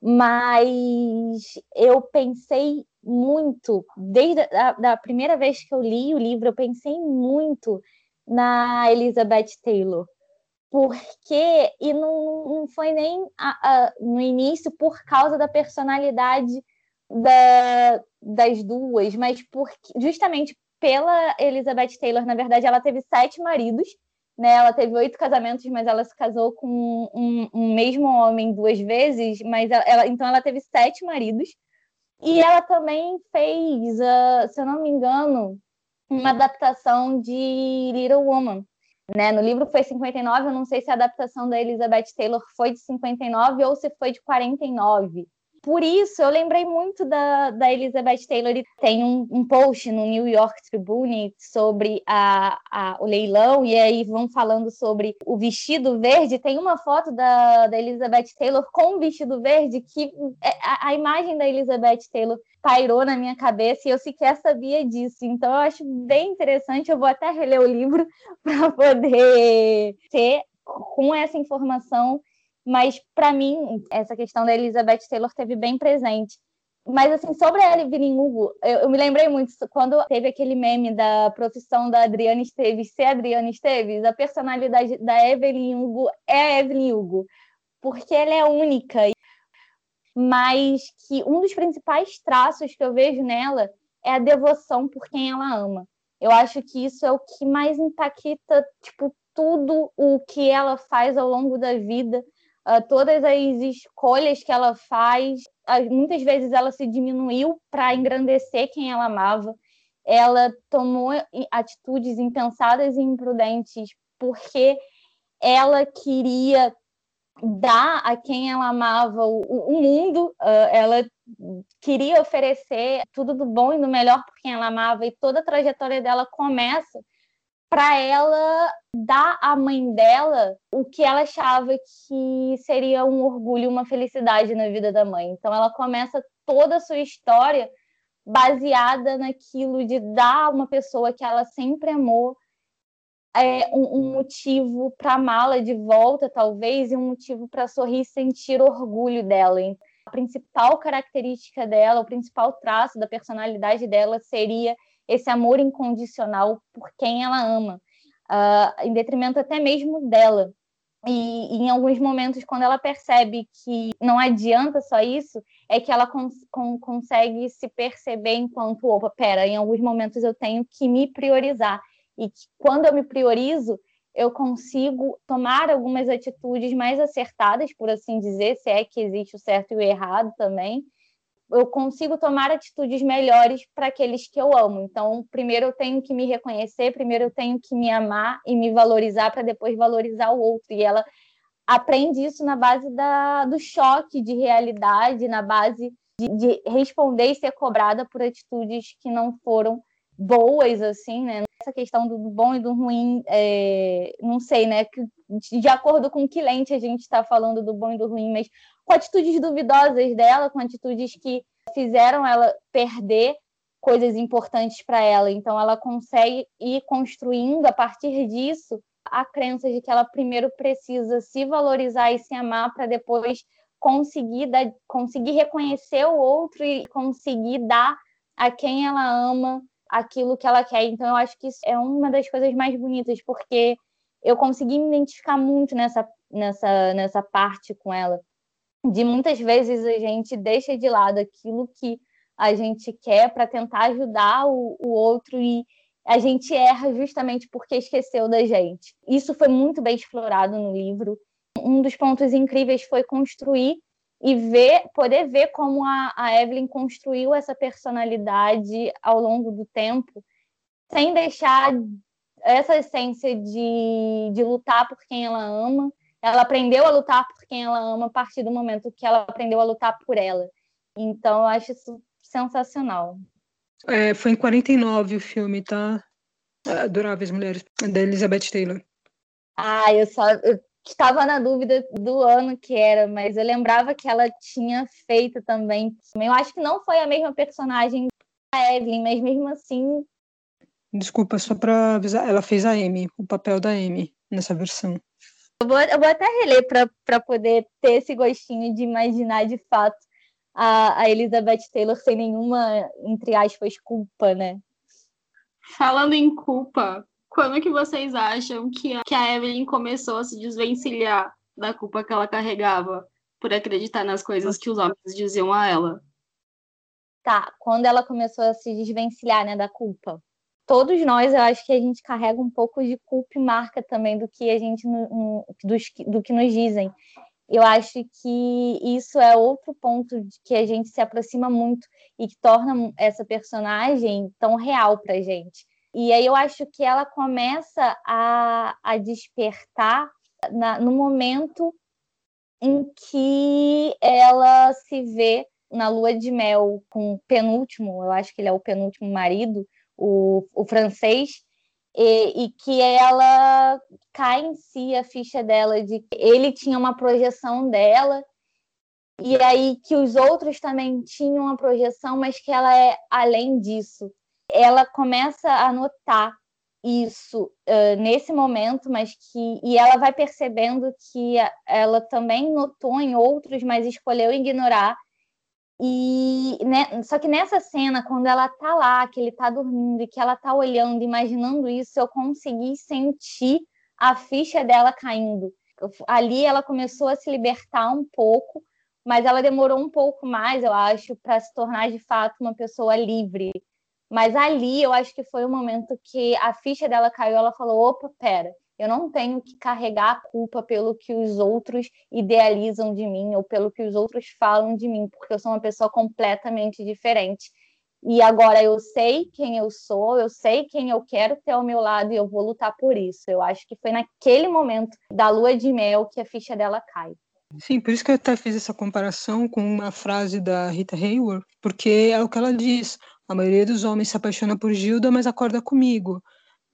mas eu pensei muito, desde a da primeira vez que eu li o livro, eu pensei muito na Elizabeth Taylor, porque, e não, não foi nem a, a, no início por causa da personalidade da, das duas, mas por, justamente pela Elizabeth Taylor, na verdade, ela teve sete maridos, né? Ela teve oito casamentos, mas ela se casou com um, um mesmo homem duas vezes, mas ela, ela, então ela teve sete maridos. E ela também fez, uh, se eu não me engano, uma adaptação de Little Woman. Né? No livro foi 59, eu não sei se a adaptação da Elizabeth Taylor foi de 59 ou se foi de 49 por isso, eu lembrei muito da, da Elizabeth Taylor. Tem um, um post no New York Tribune sobre a, a, o leilão, e aí vão falando sobre o vestido verde. Tem uma foto da, da Elizabeth Taylor com o vestido verde que é, a, a imagem da Elizabeth Taylor pairou na minha cabeça e eu sequer sabia disso. Então, eu acho bem interessante. Eu vou até reler o livro para poder ter com essa informação mas para mim essa questão da Elizabeth Taylor teve bem presente. Mas assim, sobre a Evelyn Hugo, eu, eu, me lembrei muito quando teve aquele meme da profissão da Adriana Esteves ser Adriana Esteves, a personalidade da Evelyn Hugo é a Evelyn Hugo, porque ela é única. Mas que um dos principais traços que eu vejo nela é a devoção por quem ela ama. Eu acho que isso é o que mais impacta, tipo, tudo o que ela faz ao longo da vida, uh, todas as escolhas que ela faz, uh, muitas vezes ela se diminuiu para engrandecer quem ela amava. Ela tomou atitudes impensadas e imprudentes porque ela queria dar a quem ela amava o, o mundo, uh, ela queria oferecer tudo do bom e do melhor por quem ela amava, e toda a trajetória dela começa para ela dar à mãe dela o que ela achava que seria um orgulho, uma felicidade na vida da mãe. Então ela começa toda a sua história baseada naquilo de dar a uma pessoa que ela sempre amou é, um, um motivo para amá-la de volta, talvez, e um motivo para sorrir e sentir orgulho dela. A principal característica dela, o principal traço da personalidade dela seria esse amor incondicional por quem ela ama, uh, em detrimento até mesmo dela. E, e, em alguns momentos, quando ela percebe que não adianta só isso, é que ela cons consegue se perceber enquanto, opa, pera, em alguns momentos eu tenho que me priorizar. E que quando eu me priorizo, eu consigo tomar algumas atitudes mais acertadas, por assim dizer, se é que existe o certo e o errado também, eu consigo tomar atitudes melhores para aqueles que eu amo. Então, primeiro eu tenho que me reconhecer, primeiro eu tenho que me amar e me valorizar para depois valorizar o outro. E ela aprende isso na base da, do choque de realidade, na base de, de responder e ser cobrada por atitudes que não foram boas, assim, né? Essa questão do, bom e do ruim, é, não sei, né? De acordo com que lente a gente está falando do bom e do ruim, mas com atitudes duvidosas dela, com atitudes que fizeram ela perder coisas importantes para ela. Então, ela consegue ir construindo a partir disso a crença de que ela primeiro precisa se valorizar e se amar para depois conseguir dar, conseguir reconhecer o outro e conseguir dar a quem ela ama aquilo que ela quer. Então, eu acho que isso é uma das coisas mais bonitas, porque eu consegui me identificar muito nessa, nessa, nessa parte com ela de muitas vezes a gente deixa de lado aquilo que a gente quer para tentar ajudar o, o outro e a gente erra justamente porque esqueceu da gente. Isso foi muito bem explorado no livro. Um dos pontos incríveis foi construir e ver, poder ver como a, a Evelyn construiu essa personalidade ao longo do tempo, sem deixar essa essência de, de lutar por quem ela ama, ela aprendeu a lutar por quem ela ama a partir do momento que ela aprendeu a lutar por ela. Então, eu acho isso sensacional. É, foi em 49 o filme, tá? Adoráveis Mulheres, da Elizabeth Taylor. Ah, eu só eu estava na dúvida do ano que era, mas eu lembrava que ela tinha feito também. Eu acho que não foi a mesma personagem da Evelyn, mas mesmo assim. Desculpa, só para avisar, ela fez a Amy, o papel da Amy nessa versão. Eu vou, eu vou até reler para poder ter esse gostinho de imaginar de fato a, a Elizabeth Taylor sem nenhuma, entre aspas, culpa, né? Falando em culpa, quando que vocês acham que a, que a Evelyn começou a se desvencilhar da culpa que ela carregava por acreditar nas coisas que os homens diziam a ela? Tá, quando ela começou a se desvencilhar, né, da culpa todos nós, eu acho que a gente carrega um pouco de culpa e marca também do que a gente do, do que nos dizem. Eu acho que isso é outro ponto de que a gente se aproxima muito e que torna essa personagem tão real para gente. E aí eu acho que ela começa a, a despertar na, no momento em que ela se vê na lua de mel com o penúltimo, eu acho que ele é o penúltimo marido, o, o francês, e, e, que ela cai em si a ficha dela de que ele tinha uma projeção dela e aí que os outros também tinham uma projeção, mas que ela é além disso. Ela começa a notar isso uh, nesse momento, mas que e ela vai percebendo que ela também notou em outros, mas escolheu ignorar e né, só que nessa cena, quando ela tá lá, que ele tá dormindo e que ela tá olhando, imaginando isso, eu consegui sentir a ficha dela caindo. Ali ela começou a se libertar um pouco, mas ela demorou um pouco mais, eu acho, para se tornar de fato uma pessoa livre. Mas ali eu acho que foi o momento que a ficha dela caiu, ela falou: opa, pera, eu não tenho que carregar a culpa pelo que os outros idealizam de mim ou pelo que os outros falam de mim, porque eu sou uma pessoa completamente diferente. E agora eu sei quem eu sou, eu sei quem eu quero ter ao meu lado e eu vou lutar por isso. Eu acho que foi naquele momento da lua de mel que a ficha dela cai. Sim, por isso que eu até fiz essa comparação com uma frase da Rita Hayworth, porque é o que ela diz: a maioria dos homens se apaixona por Gilda, mas acorda comigo.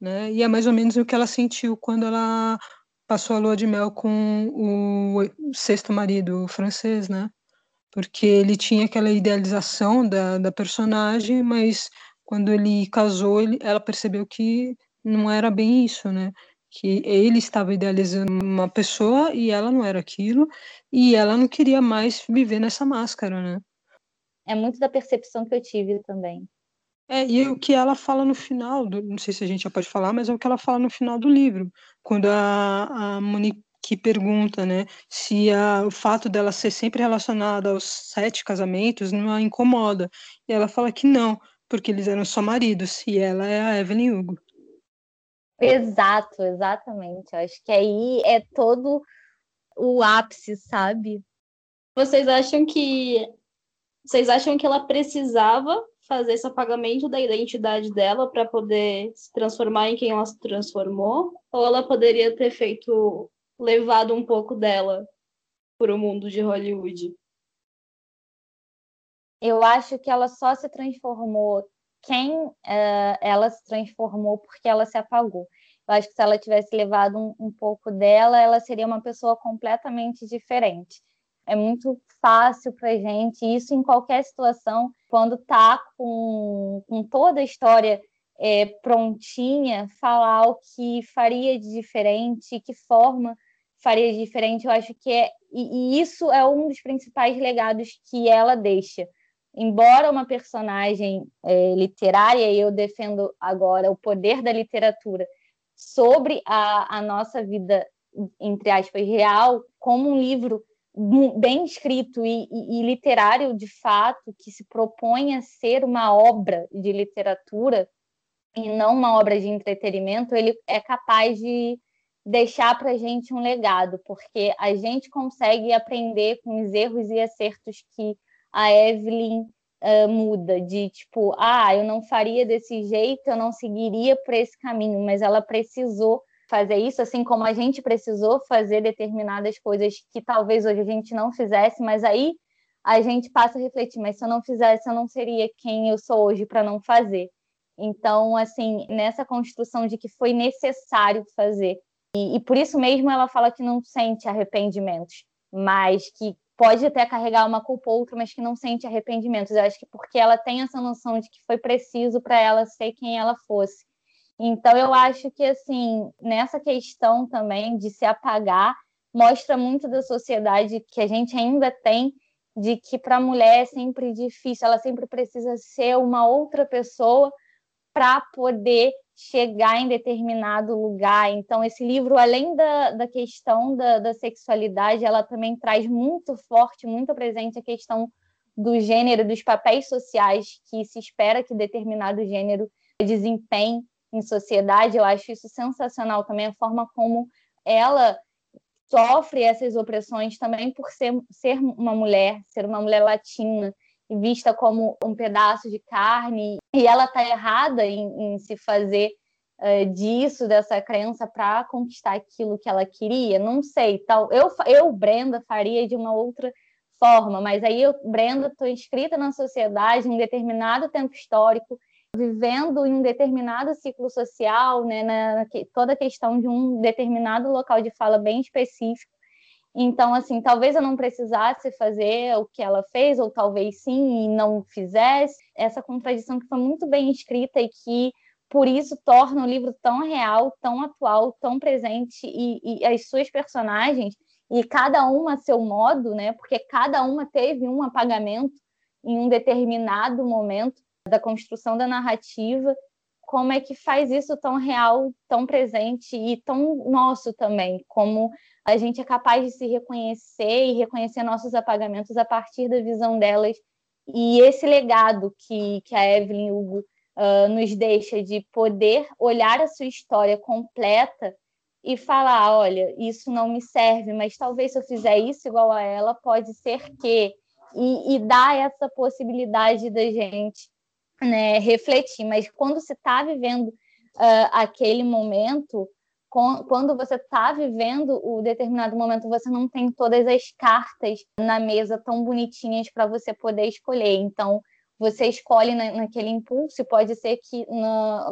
Né? E é mais ou menos o que ela sentiu quando ela passou a lua de mel com o sexto marido francês, né? Porque ele tinha aquela idealização da, da personagem, mas quando ele casou, ele, ela percebeu que não era bem isso, né? Que ele estava idealizando uma pessoa e ela não era aquilo, e ela não queria mais viver nessa máscara, né? É muito da percepção que eu tive também. É, e o que ela fala no final, do, não sei se a gente já pode falar, mas é o que ela fala no final do livro, quando a, a Monique pergunta, né, se a, o fato dela ser sempre relacionada aos sete casamentos não a incomoda. E ela fala que não, porque eles eram só maridos, e ela é a Evelyn Hugo. Exato, exatamente. Eu acho que aí é todo o ápice, sabe? Vocês acham que vocês acham que ela precisava fazer esse apagamento da identidade dela para poder se transformar em quem ela se transformou? Ou ela poderia ter feito, levado um pouco dela para o mundo de Hollywood? Eu acho que ela só se transformou quem uh, ela se transformou porque ela se apagou. Eu acho que se ela tivesse levado um, um pouco dela, ela seria uma pessoa completamente diferente é muito fácil para gente, isso em qualquer situação, quando tá com, com toda a história é, prontinha, falar o que faria de diferente, que forma faria de diferente, eu acho que é, e, e isso é um dos principais legados que ela deixa. Embora uma personagem é, literária, e eu defendo agora o poder da literatura sobre a, a nossa vida, entre aspas, real, como um livro bem escrito e, e, e, literário de fato, que se propõe a ser uma obra de literatura e não uma obra de entretenimento, ele é capaz de deixar para a gente um legado, porque a gente consegue aprender com os erros e acertos que a Evelyn uh, muda, de tipo, ah, eu não faria desse jeito, eu não seguiria por esse caminho, mas ela precisou fazer isso, assim como a gente precisou fazer determinadas coisas que talvez hoje a gente não fizesse, mas aí a gente passa a refletir, mas se eu não fizesse, eu não seria quem eu sou hoje para não fazer. Então, assim, nessa construção de que foi necessário fazer. E, e, por isso mesmo ela fala que não sente arrependimentos, mas que pode até carregar uma culpa ou outra, mas que não sente arrependimentos. Eu acho que porque ela tem essa noção de que foi preciso para ela ser quem ela fosse. Então, eu acho que, assim, nessa questão também de se apagar, mostra muito da sociedade que a gente ainda tem, de que para a mulher é sempre difícil, ela sempre precisa ser uma outra pessoa para poder chegar em determinado lugar. Então, esse livro, além da, da questão da, da sexualidade, ela também traz muito forte, muito presente a questão do gênero, dos papéis sociais que se espera que determinado gênero desempenhe em sociedade, eu acho isso sensacional também, a forma como ela sofre essas opressões também por ser, ser uma mulher, ser uma mulher latina, vista como um pedaço de carne, e ela está errada em, em, se fazer uh, disso, dessa crença, para conquistar aquilo que ela queria. Não sei, tal. Eu, eu Brenda, faria de uma outra forma, mas aí eu, Brenda, estou inscrita na sociedade em determinado tempo histórico, vivendo em um determinado ciclo social, né, na, toda a questão de um determinado local de fala bem específico. Então, assim, talvez eu não precisasse fazer o que ela fez, ou talvez sim e não fizesse. Essa contradição que foi muito bem escrita e que, por isso, torna o livro tão real, tão atual, tão presente, e, e as suas personagens, e cada uma a seu modo, né? Porque cada uma teve um apagamento em um determinado momento da construção da narrativa, como é que faz isso tão real, tão presente e tão nosso também, como a gente é capaz de se reconhecer e reconhecer nossos apagamentos a partir da visão delas. E esse legado que, que a Evelyn Hugo uh, nos deixa de poder olhar a sua história completa e falar, olha, isso não me serve, mas talvez se eu fizer isso igual a ela, pode ser que. E, e dar essa possibilidade da gente né, refletir, mas quando você está vivendo uh, aquele momento, com, quando você está vivendo o determinado momento, você não tem todas as cartas na mesa tão bonitinhas para você poder escolher. Então, você escolhe na, naquele impulso, pode ser que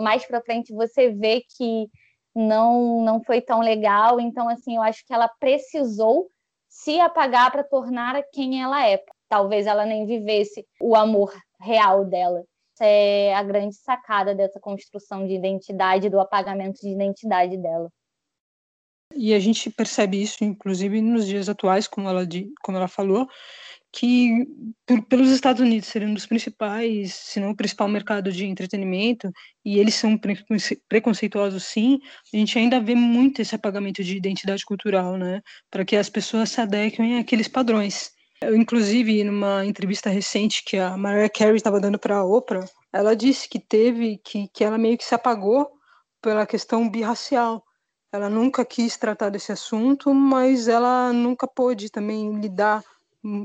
mais para frente você vê que não não foi tão legal. Então, assim, eu acho que ela precisou se apagar para tornar quem ela é. Talvez ela nem vivesse o amor real dela. É a grande sacada dessa construção de identidade, do apagamento de identidade dela. E a gente percebe isso, inclusive, nos dias atuais, como ela, como ela falou, que por, pelos Estados Unidos serem um dos principais, se não o principal mercado de entretenimento, e eles são preconceituosos sim, a gente ainda vê muito esse apagamento de identidade cultural, né, para que as pessoas se adequem àqueles padrões. Eu, inclusive, numa entrevista recente que a Mariah Carey estava dando para a Oprah, ela disse que teve, que, que ela meio que se apagou pela questão birracial, ela nunca quis tratar desse assunto, mas ela nunca pôde também lidar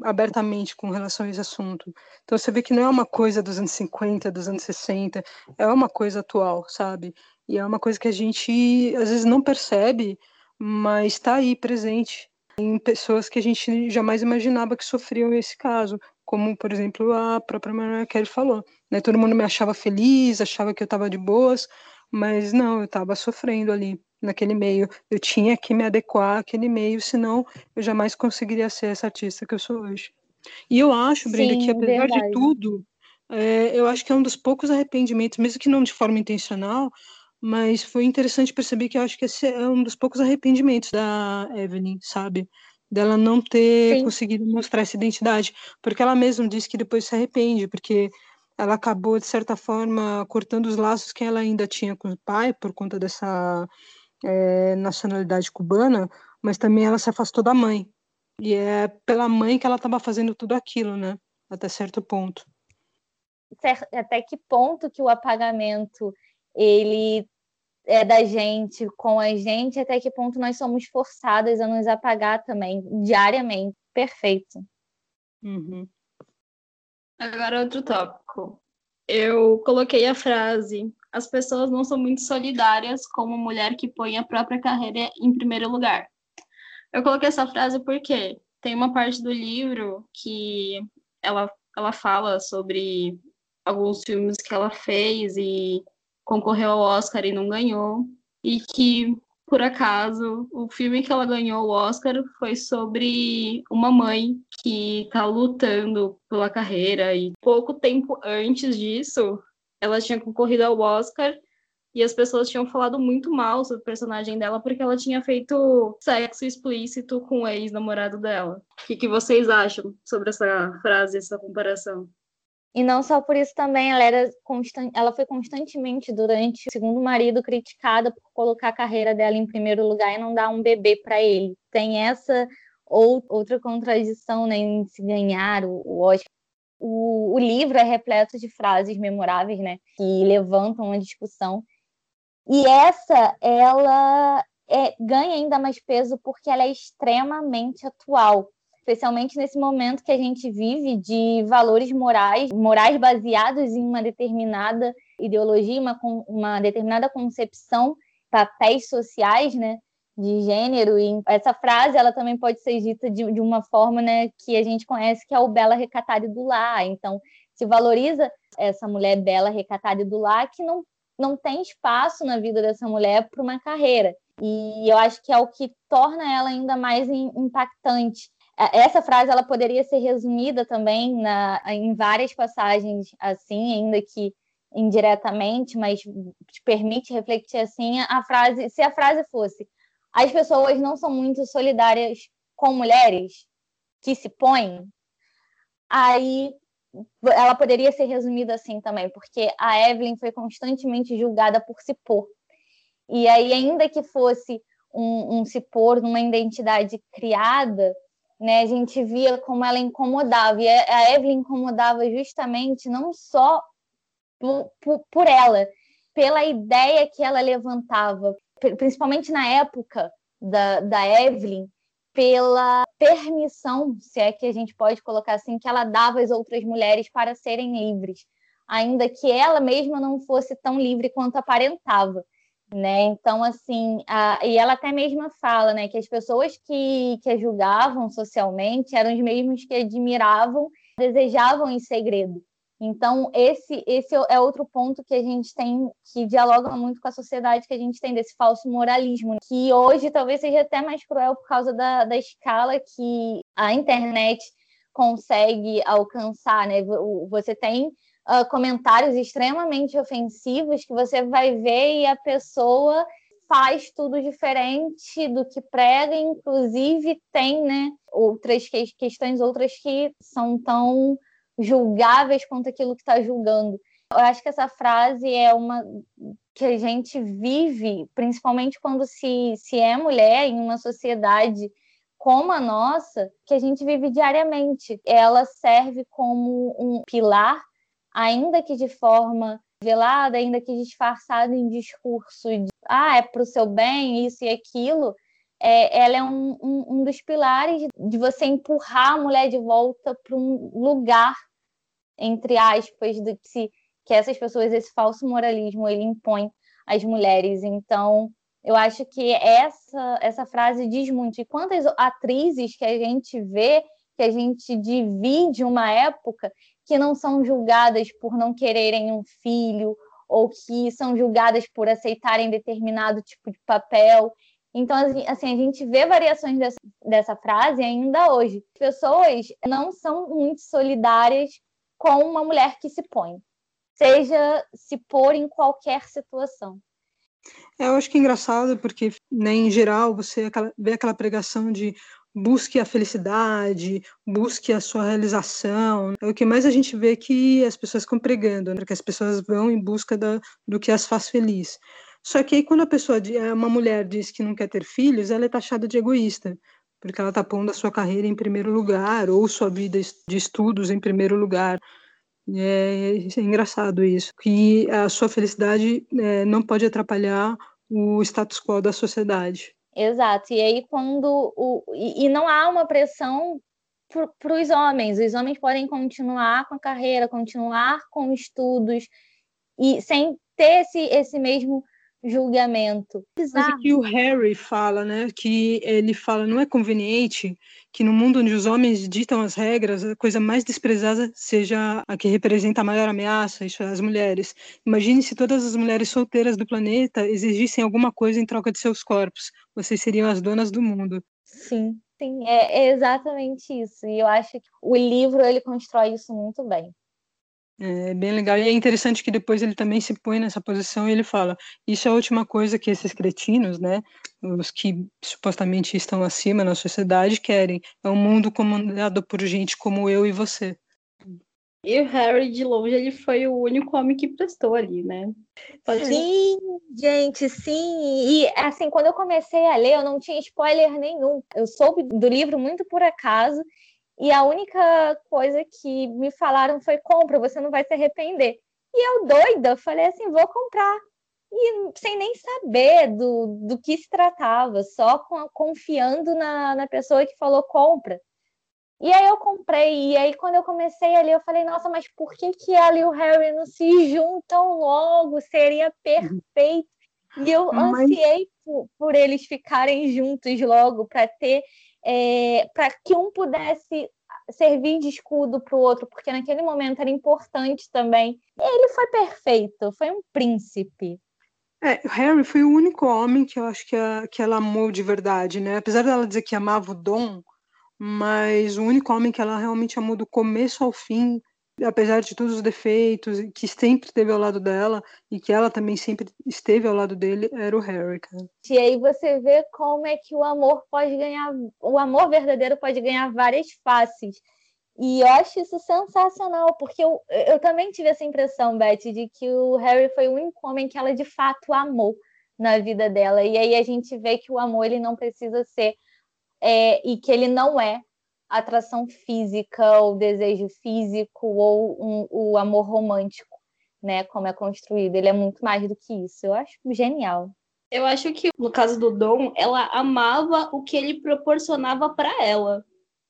abertamente com relação a esse assunto. Então você vê que não é uma coisa dos anos 50, dos anos 60, é uma coisa atual, sabe? E é uma coisa que a gente às vezes não percebe, mas está aí presente em pessoas que a gente jamais imaginava que sofriam esse caso, como por exemplo a própria Mariah Carey falou, né? Todo mundo me achava feliz, achava que eu estava de boas, mas não, eu estava sofrendo ali naquele meio. Eu tinha que me adequar àquele meio, senão eu jamais conseguiria ser essa artista que eu sou hoje. E eu acho, Brenda, Sim, que apesar verdade. de tudo, é, eu acho que é um dos poucos arrependimentos, mesmo que não de forma intencional, mas foi interessante perceber que eu acho que esse é um dos poucos arrependimentos da Evelyn, sabe? Dela não ter Sim. conseguido mostrar essa identidade, porque ela mesma disse que depois se arrepende, porque ela acabou, de certa forma, cortando os laços que ela ainda tinha com o pai, por conta dessa é, nacionalidade cubana, mas também ela se afastou da mãe. E é pela mãe que ela estava fazendo tudo aquilo, né? Até certo ponto. Até que ponto que o apagamento ele é da gente com a gente, até que ponto nós somos forçadas a nos apagar também, diariamente. Perfeito. Uhum. Agora outro tópico. Eu coloquei a frase as pessoas não são muito solidárias como mulher que põe a própria carreira em primeiro lugar. Eu coloquei essa frase porque tem uma parte do livro que ela, ela fala sobre alguns filmes que ela fez e concorreu ao Oscar e não ganhou, e que, por acaso, o filme que ela ganhou o Oscar foi sobre uma mãe que está lutando pela carreira, e pouco tempo antes disso, ela tinha concorrido ao Oscar e as pessoas tinham falado muito mal sobre o personagem dela porque ela tinha feito sexo explícito com o ex-namorado dela. O que, que vocês acham sobre essa frase, essa comparação? E não só por isso também, ela, era constant... ela foi constantemente, durante o segundo marido, criticada por colocar a carreira dela em primeiro lugar e não dar um bebê para ele. Tem essa ou... outra contradição né, em se ganhar o, Oscar o, o livro é repleto de frases memoráveis, né, que levantam a discussão. E essa, ela é, ganha ainda mais peso porque ela é extremamente atual, especialmente nesse momento que a gente vive de valores morais, morais baseados em uma determinada ideologia, uma, uma determinada concepção, papéis sociais, né? de gênero. E essa frase ela também pode ser dita de, de uma forma né, que a gente conhece que é o bela recatada do lar. Então se valoriza essa mulher bela recatada do lar que não não tem espaço na vida dessa mulher para uma carreira. E eu acho que é o que torna ela ainda mais impactante essa frase ela poderia ser resumida também na, em várias passagens assim ainda que indiretamente, mas te permite refletir assim a frase, se a frase fosse as pessoas não são muito solidárias com mulheres que se põem, aí ela poderia ser resumida assim também, porque a Evelyn foi constantemente julgada por se pôr. E aí, ainda que fosse um, um se pôr numa identidade criada, né, a gente via como ela incomodava. E a Evelyn incomodava justamente não só por, por, por ela, pela ideia que ela levantava, principalmente na época da, da Evelyn, pela permissão, se é que a gente pode colocar assim, que ela dava às outras mulheres para serem livres, ainda que ela mesma não fosse tão livre quanto aparentava. Né? Então, assim, a, e ela até mesma fala, né, que as pessoas que, que a julgavam socialmente eram os mesmos que admiravam, desejavam em segredo. Então, esse, esse é outro ponto que a gente tem, que dialoga muito com a sociedade que a gente tem, desse falso moralismo, que hoje talvez seja até mais cruel por causa da, da escala que a internet consegue alcançar, né? Você tem uh, comentários extremamente ofensivos que você vai ver e a pessoa faz tudo diferente do que prega, inclusive tem, né, outras que questões outras que são tão julgáveis quanto aquilo que está julgando. Eu acho que essa frase é uma que a gente vive, principalmente quando se, se é mulher em uma sociedade como a nossa, que a gente vive diariamente. Ela serve como um pilar, ainda que de forma velada, ainda que disfarçada em discurso de ah, é para o seu bem, isso e aquilo. É, ela é um, um, um dos pilares de você empurrar a mulher de volta para um lugar entre aspas, do que, se, que essas pessoas, esse falso moralismo, ele impõe às mulheres. Então, eu acho que essa, essa frase diz muito. E quantas atrizes que a gente vê, que a gente divide uma época, que não são julgadas por não quererem um filho, ou que são julgadas por aceitarem determinado tipo de papel. Então, assim, assim, a gente vê variações dessa, dessa frase ainda hoje. Pessoas não são muito solidárias com uma mulher que se põe, seja se pôr em qualquer situação. Eu acho que é engraçado porque, né, em geral, você vê aquela pregação de busque a felicidade, busque a sua realização. É o que mais a gente vê que as pessoas ficam pregando, né? que as pessoas vão em busca da, do que as faz feliz. Só que aí quando a pessoa, uma mulher diz que não quer ter filhos, ela é taxada de egoísta porque ela está pondo a sua carreira em primeiro lugar, ou sua vida de estudos em primeiro lugar. É, é engraçado isso, que a sua felicidade é, não pode atrapalhar o status quo da sociedade. Exato, e aí quando o, e, não há uma pressão para os homens, os homens podem continuar com a carreira, continuar com estudos, e sem ter esse, esse mesmo julgamento. Mas é que o Harry fala, né? Que ele fala, não é conveniente que no mundo onde os homens ditam as regras, a coisa mais desprezada seja a que representa a maior ameaça, isso é, as mulheres. Imagine se todas as mulheres solteiras do planeta exigissem alguma coisa em troca de seus corpos. Vocês seriam as donas do mundo. Sim, sim, é, é exatamente isso. E eu acho que o livro ele constrói isso muito bem. É bem legal. E é interessante que depois ele também se põe nessa posição e ele fala: Isso é a última coisa que esses cretinos, né, os que supostamente estão acima na sociedade, querem. É um mundo comandado por gente como eu e você. E o Harry, de longe, ele foi o único homem que prestou ali, né? Pode... Sim, gente, sim. E assim, quando eu comecei a ler, eu não tinha spoiler nenhum. Eu soube do livro muito por acaso. E a única coisa que me falaram foi: compra, você não vai se arrepender. E eu, doida, falei assim: vou comprar. E sem nem saber do, do que se tratava, só com, confiando na, na pessoa que falou compra. E aí eu comprei, e aí quando eu comecei ali, eu falei, nossa, mas por que, que ela e o Harry não se juntam logo? Seria perfeito. E eu mas... ansiei por, por eles ficarem juntos logo, para ter é, para que um pudesse servir de escudo para o outro, porque naquele momento era importante também. Ele foi perfeito, foi um príncipe. É, Harry foi o único homem que eu acho que, a, que ela amou de verdade, né? Apesar dela dizer que amava o Dom, mas o único homem que ela realmente amou do começo ao fim apesar de todos os defeitos, que sempre esteve ao lado dela e que ela também sempre esteve ao lado dele, era o Harry, cara. E aí você vê como é que o amor pode ganhar, o amor verdadeiro pode ganhar várias faces. E eu acho isso sensacional, porque eu, eu também tive essa impressão, Beth, de que o Harry foi o único homem que ela de fato amou na vida dela. E aí a gente vê que o amor ele não precisa ser é, e que ele não é atração física, ou desejo físico, ou um, o amor romântico, né? Como é construído. Ele é muito mais do que isso. Eu acho genial. Eu acho que no caso do Dom, ela amava o que ele proporcionava para ela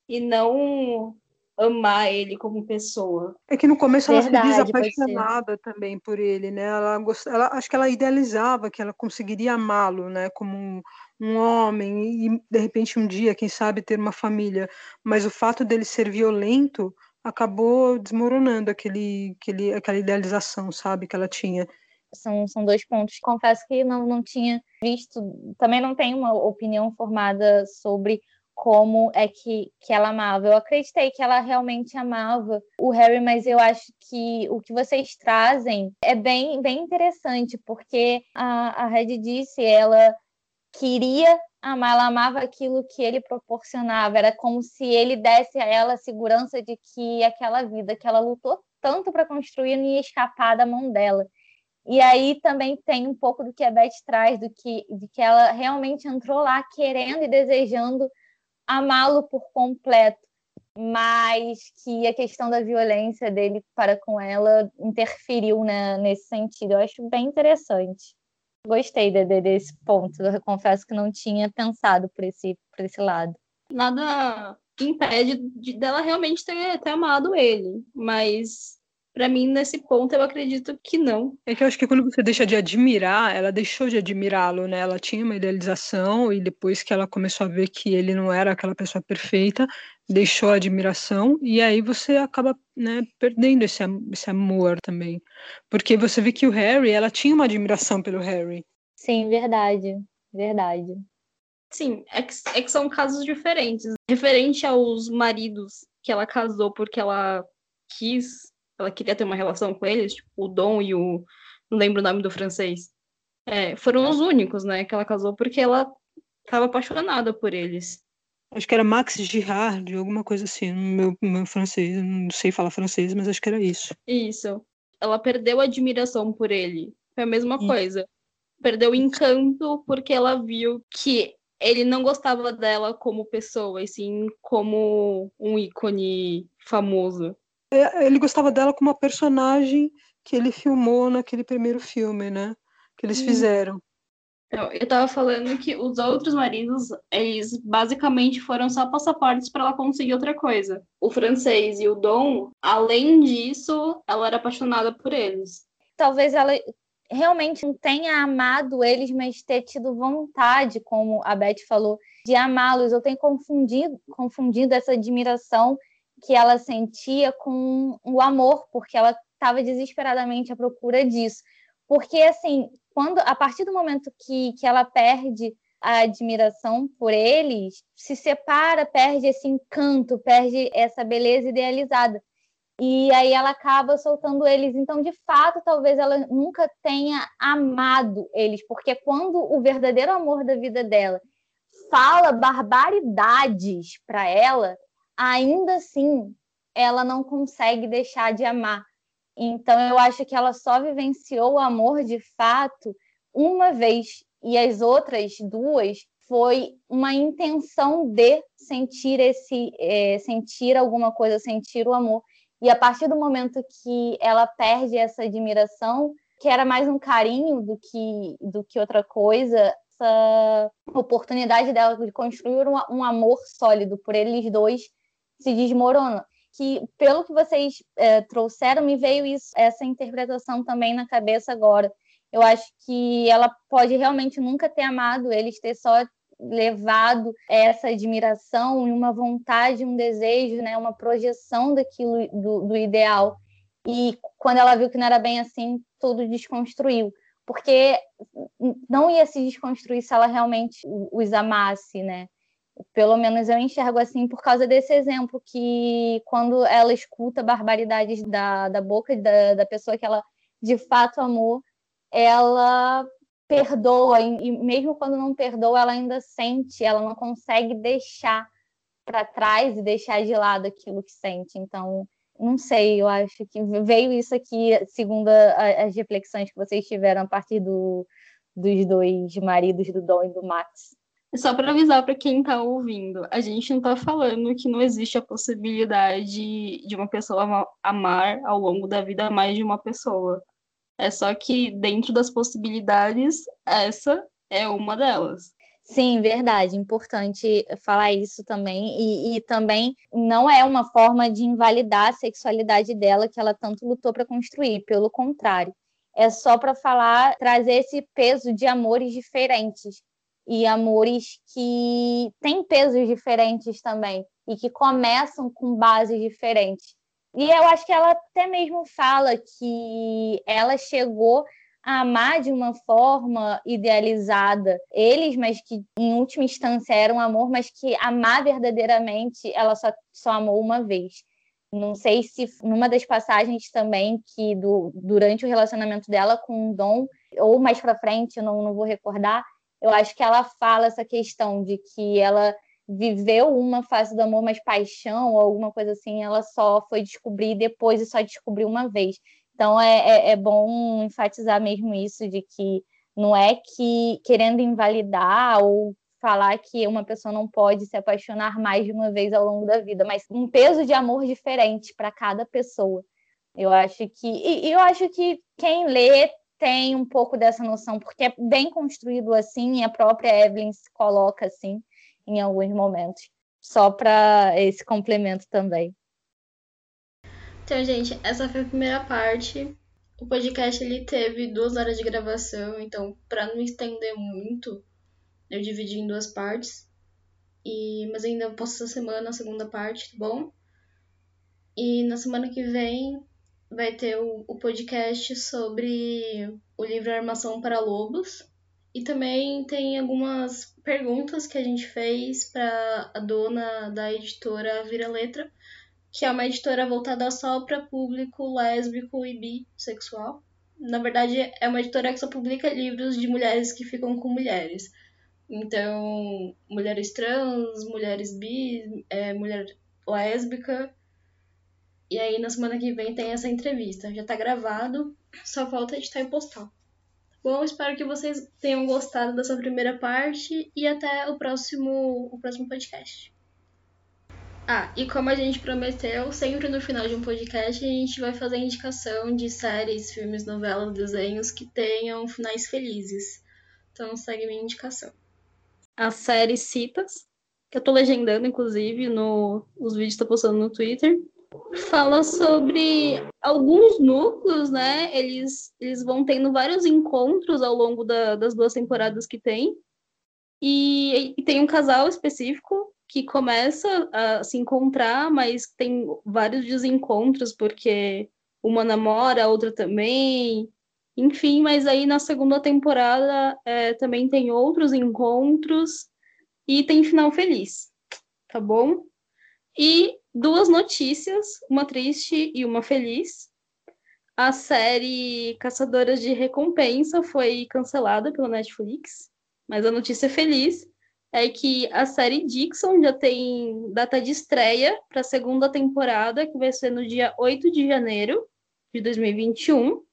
e não amar ele como pessoa. É que no começo ela Verdade, se diz apaixonada também por ele, né? Ela, gost... ela acho que ela idealizava que ela conseguiria amá-lo, né? Como um homem e de repente um dia, quem sabe, ter uma família. Mas o fato dele ser violento acabou desmoronando aquele, aquele, aquela idealização, sabe, que ela tinha. São, são dois pontos. Confesso que não, não tinha visto, também não tenho uma opinião formada sobre como é que, que ela amava. Eu acreditei que ela realmente amava o Harry, mas eu acho que o que vocês trazem é bem, bem interessante, porque a, a Red disse, ela queria amar, ela amava aquilo que ele proporcionava, era como se ele desse a ela a segurança de que aquela vida que ela lutou tanto para construir não ia escapar da mão dela. E aí também tem um pouco do que a Beth traz, do que, de que ela realmente entrou lá querendo e desejando amá-lo por completo, mas que a questão da violência dele para com ela interferiu né, nesse sentido. Eu acho bem interessante. Gostei de, de, desse ponto. Eu confesso que não tinha pensado por esse, por esse lado. Nada impede de, dela realmente ter, ter amado ele, mas para mim, nesse ponto, eu acredito que não. É que eu acho que quando você deixa de admirar, ela deixou de admirá-lo, né? Ela tinha uma idealização e depois que ela começou a ver que ele não era aquela pessoa perfeita, deixou a admiração e aí você acaba, né, perdendo esse, esse amor também. Porque você vê que o Harry, ela tinha uma admiração pelo Harry. Sim, verdade. Verdade. Sim, é que, é que são casos diferentes. Referente aos maridos que ela casou porque ela quis ela queria ter uma relação com eles, tipo, o Dom e o. Não lembro o nome do francês. É, foram os únicos, né, que ela casou porque ela estava apaixonada por eles. Acho que era Max Girard, alguma coisa assim, no meu, meu francês. Não sei falar francês, mas acho que era isso. Isso. Ela perdeu a admiração por ele. Foi a mesma coisa. Perdeu o encanto porque ela viu que ele não gostava dela como pessoa, e sim como um ícone famoso. É, ele gostava dela como uma personagem que ele filmou naquele primeiro filme, né? Que eles hum. fizeram. Eu tava falando que os outros maridos, eles basicamente foram só passaportes para ela conseguir outra coisa. O francês e o Dom, além disso, ela era apaixonada por eles. Talvez ela realmente não tenha amado eles, mas ter tido vontade, como a Beth falou, de amá-los. Eu tenho confundido, confundido essa admiração que ela sentia com o amor, porque ela estava desesperadamente à procura disso. Porque, assim, quando a partir do momento que, que ela perde a admiração por eles, se separa, perde esse encanto, perde essa beleza idealizada. E aí ela acaba soltando eles. Então, de fato, talvez ela nunca tenha amado eles, porque quando o verdadeiro amor da vida dela fala barbaridades para ela, ainda assim ela não consegue deixar de amar. Então eu acho que ela só vivenciou o amor de fato uma vez e as outras duas foi uma intenção de sentir esse é, sentir alguma coisa, sentir o amor. E a partir do momento que ela perde essa admiração, que era mais um carinho do que do que outra coisa, essa oportunidade dela de construir um, um amor sólido por eles dois se desmorona. Que, pelo que vocês é, trouxeram, me veio isso, essa interpretação também na cabeça agora. Eu acho que ela pode realmente nunca ter amado eles, ter só levado essa admiração e uma vontade, um desejo, né, uma projeção daquilo do, do ideal. E quando ela viu que não era bem assim, tudo desconstruiu porque não ia se desconstruir se ela realmente os amasse, né? Pelo menos eu enxergo assim por causa desse exemplo, que quando ela escuta barbaridades da, da boca da, da pessoa que ela de fato amou, ela perdoa, e mesmo quando não perdoa, ela ainda sente, ela não consegue deixar para trás e deixar de lado aquilo que sente. Então, não sei, eu acho que veio isso aqui, segundo a, as reflexões que vocês tiveram a partir do, dos dois maridos do Dom e do Max. Só para avisar para quem está ouvindo, a gente não está falando que não existe a possibilidade de uma pessoa amar ao longo da vida mais de uma pessoa. É só que dentro das possibilidades, essa é uma delas. Sim, verdade. Importante falar isso também. E, e, também não é uma forma de invalidar a sexualidade dela que ela tanto lutou para construir. Pelo contrário, é só para falar, trazer esse peso de amores diferentes e amores que têm pesos diferentes também e que começam com bases diferentes. E eu acho que ela até mesmo fala que ela chegou a amar de uma forma idealizada eles, mas que em última instância era um amor, mas que amar verdadeiramente ela só, só amou uma vez. Não sei se numa das passagens também que do, durante o relacionamento dela com o Dom, ou mais para frente, eu não, não vou recordar, eu acho que ela fala essa questão de que ela viveu uma fase do amor, mas paixão ou alguma coisa assim, ela só foi descobrir depois e só descobriu uma vez. Então é, é, é bom enfatizar mesmo isso de que não é que querendo invalidar ou falar que uma pessoa não pode se apaixonar mais de uma vez ao longo da vida, mas um peso de amor diferente para cada pessoa. Eu acho que e, eu acho que quem lê tem um pouco dessa noção, porque é bem construído assim, e a própria Evelyn se coloca assim em alguns momentos, só para esse complemento também. Então, gente, essa foi a primeira parte. O podcast ele teve duas horas de gravação, então para não estender muito, eu dividi em duas partes. E, mas ainda posso essa semana a segunda parte, tá bom? E na semana que vem vai ter o, o podcast sobre o livro Armação para Lobos. E também tem algumas perguntas que a gente fez para a dona da editora Vira Letra, que é uma editora voltada só para público lésbico e bissexual. Na verdade, é uma editora que só publica livros de mulheres que ficam com mulheres. Então, mulheres trans, mulheres bi, é, mulher lésbica. E aí, na semana que vem tem essa entrevista. Já tá gravado, só falta editar e postar. Bom, espero que vocês tenham gostado dessa primeira parte e até o próximo, o próximo podcast. Ah, e como a gente prometeu, sempre no final de um podcast a gente vai fazer indicação de séries, filmes, novelas, desenhos que tenham finais felizes. Então segue minha indicação a série Citas, que eu tô legendando, inclusive, no, os vídeos que tô postando no Twitter. Fala sobre alguns núcleos, né? Eles, eles vão tendo vários encontros ao longo da, das duas temporadas que tem. E, e tem um casal específico que começa a se encontrar, mas tem vários desencontros, porque uma namora, a outra também, enfim, mas aí na segunda temporada é, também tem outros encontros e tem final feliz, tá bom? E duas notícias, uma triste e uma feliz. A série Caçadoras de Recompensa foi cancelada pela Netflix, mas a notícia feliz é que a série Dixon já tem data de estreia para a segunda temporada, que vai ser no dia 8 de janeiro de 2021.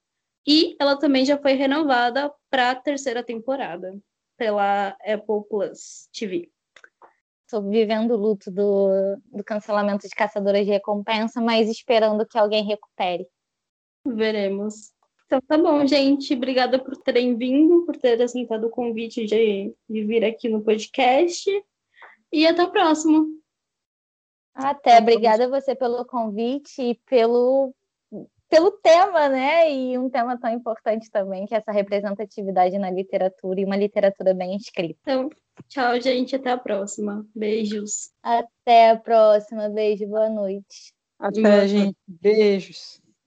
E ela também já foi renovada para a terceira temporada pela Apple Plus TV. Estou vivendo o luto do, do cancelamento de Caçadoras de Recompensa, mas esperando que alguém recupere. Veremos. Então tá bom, gente. Obrigada por terem vindo, por ter aceitado o convite de, de vir aqui no podcast. E até o próximo. Até. Obrigada a você pelo convite e pelo pelo tema, né? E um tema tão importante também, que é essa representatividade na literatura e uma literatura bem escrita. Então, tchau, gente. Até a próxima. Beijos. Até a próxima. Beijo, boa noite. Até, gente. Beijos.